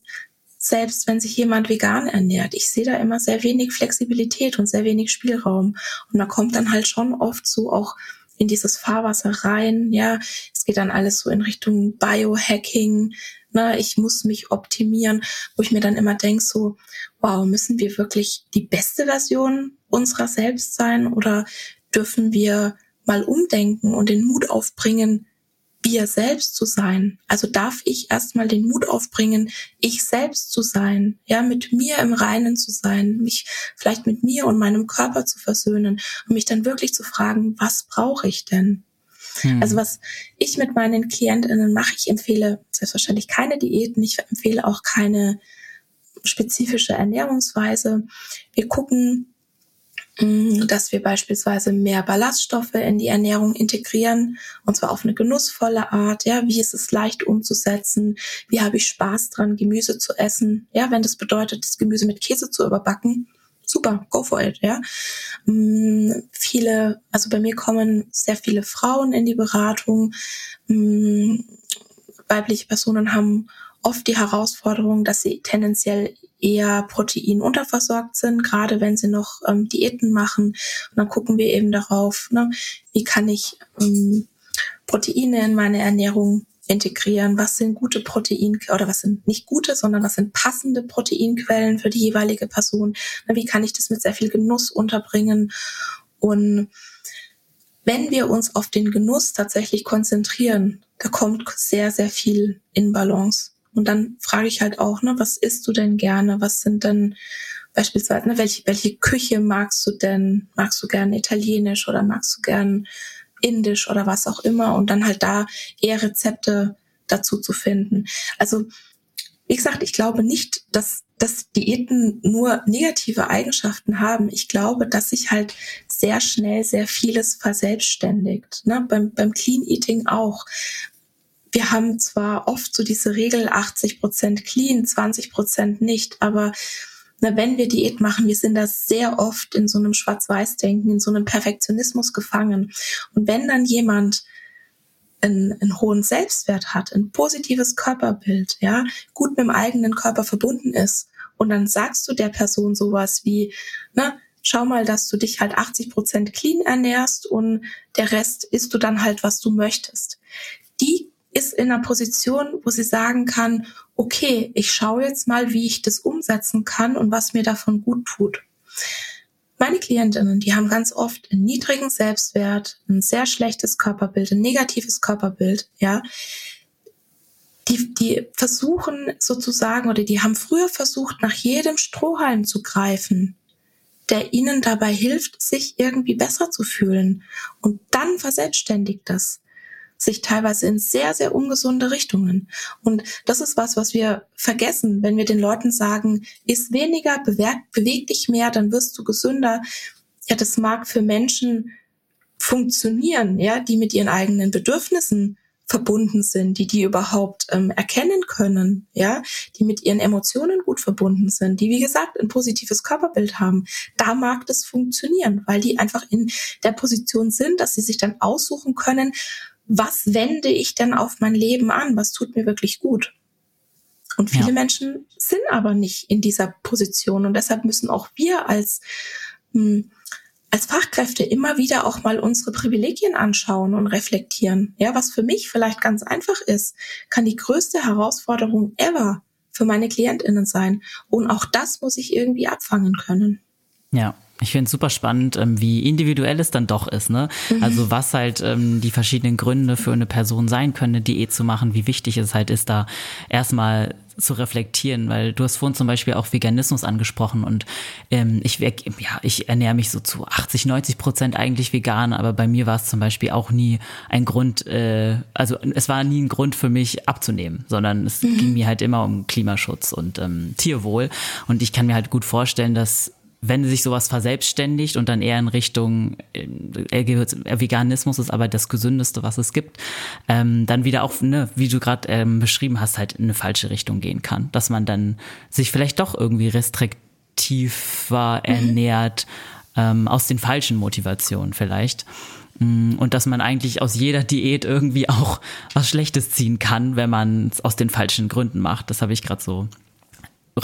selbst wenn sich jemand vegan ernährt, ich sehe da immer sehr wenig Flexibilität und sehr wenig Spielraum. Und man kommt dann halt schon oft so auch in dieses Fahrwasser rein. Ja, es geht dann alles so in Richtung Biohacking. Ne, ich muss mich optimieren, wo ich mir dann immer denke, so, wow, müssen wir wirklich die beste Version unserer selbst sein oder dürfen wir mal umdenken und den Mut aufbringen, wir selbst zu sein. Also darf ich erstmal den Mut aufbringen, ich selbst zu sein, ja, mit mir im Reinen zu sein, mich vielleicht mit mir und meinem Körper zu versöhnen und mich dann wirklich zu fragen, was brauche ich denn? Hm. Also was ich mit meinen Klientinnen mache, ich empfehle selbstverständlich keine Diäten, ich empfehle auch keine spezifische Ernährungsweise. Wir gucken dass wir beispielsweise mehr Ballaststoffe in die Ernährung integrieren und zwar auf eine genussvolle Art. Ja, wie ist es leicht umzusetzen? Wie habe ich Spaß dran, Gemüse zu essen? Ja, wenn das bedeutet, das Gemüse mit Käse zu überbacken, super, go for it. Ja, mm, viele, also bei mir kommen sehr viele Frauen in die Beratung. Mm, weibliche Personen haben oft die Herausforderung, dass sie tendenziell eher proteinunterversorgt sind, gerade wenn sie noch ähm, Diäten machen. Und dann gucken wir eben darauf, ne, wie kann ich ähm, Proteine in meine Ernährung integrieren, was sind gute Protein oder was sind nicht gute, sondern was sind passende Proteinquellen für die jeweilige Person. Wie kann ich das mit sehr viel Genuss unterbringen? Und wenn wir uns auf den Genuss tatsächlich konzentrieren, da kommt sehr, sehr viel in Balance. Und dann frage ich halt auch, ne, was isst du denn gerne? Was sind denn beispielsweise, ne, welche, welche Küche magst du denn? Magst du gerne italienisch oder magst du gern indisch oder was auch immer? Und dann halt da eher Rezepte dazu zu finden. Also, wie gesagt, ich glaube nicht, dass, dass Diäten nur negative Eigenschaften haben. Ich glaube, dass sich halt sehr schnell sehr vieles verselbstständigt. Ne? Beim, beim Clean Eating auch wir haben zwar oft so diese Regel 80 Prozent clean, 20 Prozent nicht, aber na, wenn wir Diät machen, wir sind da sehr oft in so einem Schwarz-Weiß-Denken, in so einem Perfektionismus gefangen. Und wenn dann jemand einen, einen hohen Selbstwert hat, ein positives Körperbild, ja, gut mit dem eigenen Körper verbunden ist, und dann sagst du der Person sowas wie, na, schau mal, dass du dich halt 80 Prozent clean ernährst und der Rest isst du dann halt, was du möchtest. Ist in einer Position, wo sie sagen kann, okay, ich schaue jetzt mal, wie ich das umsetzen kann und was mir davon gut tut. Meine Klientinnen, die haben ganz oft einen niedrigen Selbstwert, ein sehr schlechtes Körperbild, ein negatives Körperbild, ja. Die, die versuchen sozusagen oder die haben früher versucht, nach jedem Strohhalm zu greifen, der ihnen dabei hilft, sich irgendwie besser zu fühlen. Und dann verselbstständigt das sich teilweise in sehr, sehr ungesunde Richtungen. Und das ist was, was wir vergessen, wenn wir den Leuten sagen, iss weniger, beweg dich mehr, dann wirst du gesünder. Ja, das mag für Menschen funktionieren, ja, die mit ihren eigenen Bedürfnissen verbunden sind, die die überhaupt ähm, erkennen können, ja, die mit ihren Emotionen gut verbunden sind, die wie gesagt ein positives Körperbild haben, da mag das funktionieren, weil die einfach in der Position sind, dass sie sich dann aussuchen können, was wende ich denn auf mein Leben an? Was tut mir wirklich gut? Und viele ja. Menschen sind aber nicht in dieser Position und deshalb müssen auch wir als hm, als Fachkräfte immer wieder auch mal unsere Privilegien anschauen und reflektieren. Ja, was für mich vielleicht ganz einfach ist, kann die größte Herausforderung ever für meine KlientInnen sein. Und auch das muss ich irgendwie abfangen können. Ja, ich finde es super spannend, ähm, wie individuell es dann doch ist. Ne? Mhm. Also was halt ähm, die verschiedenen Gründe für eine Person sein können, eine Diät zu machen, wie wichtig es halt ist, da erstmal zu reflektieren, weil du hast vorhin zum Beispiel auch Veganismus angesprochen und ähm, ich, ja, ich ernähre mich so zu 80, 90 Prozent eigentlich vegan, aber bei mir war es zum Beispiel auch nie ein Grund, äh, also es war nie ein Grund für mich abzunehmen, sondern es mhm. ging mir halt immer um Klimaschutz und ähm, Tierwohl und ich kann mir halt gut vorstellen, dass wenn sich sowas verselbstständigt und dann eher in Richtung äh, äh, Veganismus ist aber das gesündeste, was es gibt, ähm, dann wieder auch, ne, wie du gerade ähm, beschrieben hast, halt in eine falsche Richtung gehen kann. Dass man dann sich vielleicht doch irgendwie restriktiver mhm. ernährt, ähm, aus den falschen Motivationen vielleicht. Mm, und dass man eigentlich aus jeder Diät irgendwie auch was Schlechtes ziehen kann, wenn man es aus den falschen Gründen macht. Das habe ich gerade so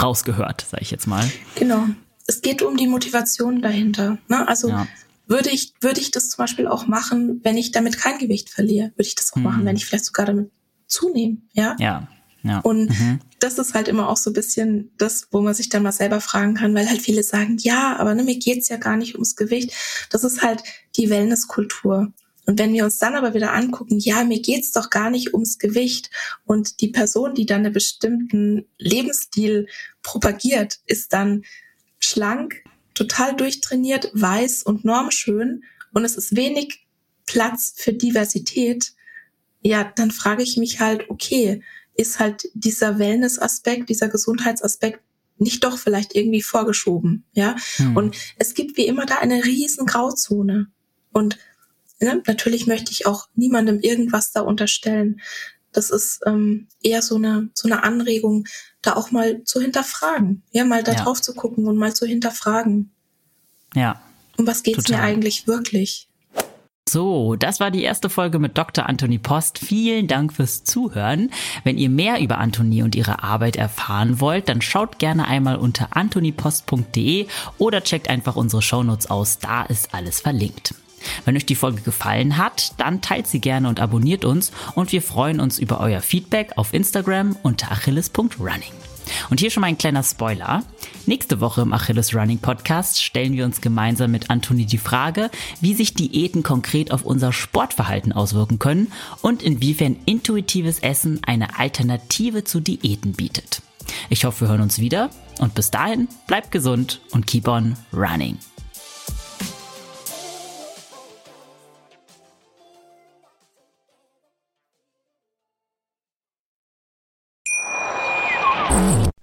rausgehört, sage ich jetzt mal. Genau es geht um die Motivation dahinter. Ne? Also ja. würde ich, würde ich das zum Beispiel auch machen, wenn ich damit kein Gewicht verliere, würde ich das auch mhm. machen, wenn ich vielleicht sogar damit zunehme. Ja. Ja. Ja. Und mhm. das ist halt immer auch so ein bisschen das, wo man sich dann mal selber fragen kann, weil halt viele sagen, ja, aber ne, mir geht's ja gar nicht ums Gewicht. Das ist halt die Wellnesskultur. Und wenn wir uns dann aber wieder angucken, ja, mir geht's doch gar nicht ums Gewicht und die Person, die dann einen bestimmten Lebensstil propagiert, ist dann schlank, total durchtrainiert, weiß und normschön und es ist wenig Platz für Diversität, ja, dann frage ich mich halt, okay, ist halt dieser Wellness-Aspekt, dieser Gesundheitsaspekt nicht doch vielleicht irgendwie vorgeschoben, ja. Hm. Und es gibt wie immer da eine riesen Grauzone. Und ne, natürlich möchte ich auch niemandem irgendwas da unterstellen. Das ist ähm, eher so eine so eine Anregung, da auch mal zu hinterfragen, ja, mal da ja. drauf zu gucken und mal zu hinterfragen. Ja. Um was geht's Total. mir eigentlich wirklich? So, das war die erste Folge mit Dr. Anthony Post. Vielen Dank fürs Zuhören. Wenn ihr mehr über Anthony und ihre Arbeit erfahren wollt, dann schaut gerne einmal unter anthonypost.de oder checkt einfach unsere Shownotes aus. Da ist alles verlinkt. Wenn euch die Folge gefallen hat, dann teilt sie gerne und abonniert uns und wir freuen uns über euer Feedback auf Instagram unter achilles.running. Und hier schon mal ein kleiner Spoiler. Nächste Woche im Achilles Running Podcast stellen wir uns gemeinsam mit Anthony die Frage, wie sich Diäten konkret auf unser Sportverhalten auswirken können und inwiefern intuitives Essen eine Alternative zu Diäten bietet. Ich hoffe, wir hören uns wieder und bis dahin bleibt gesund und keep on running.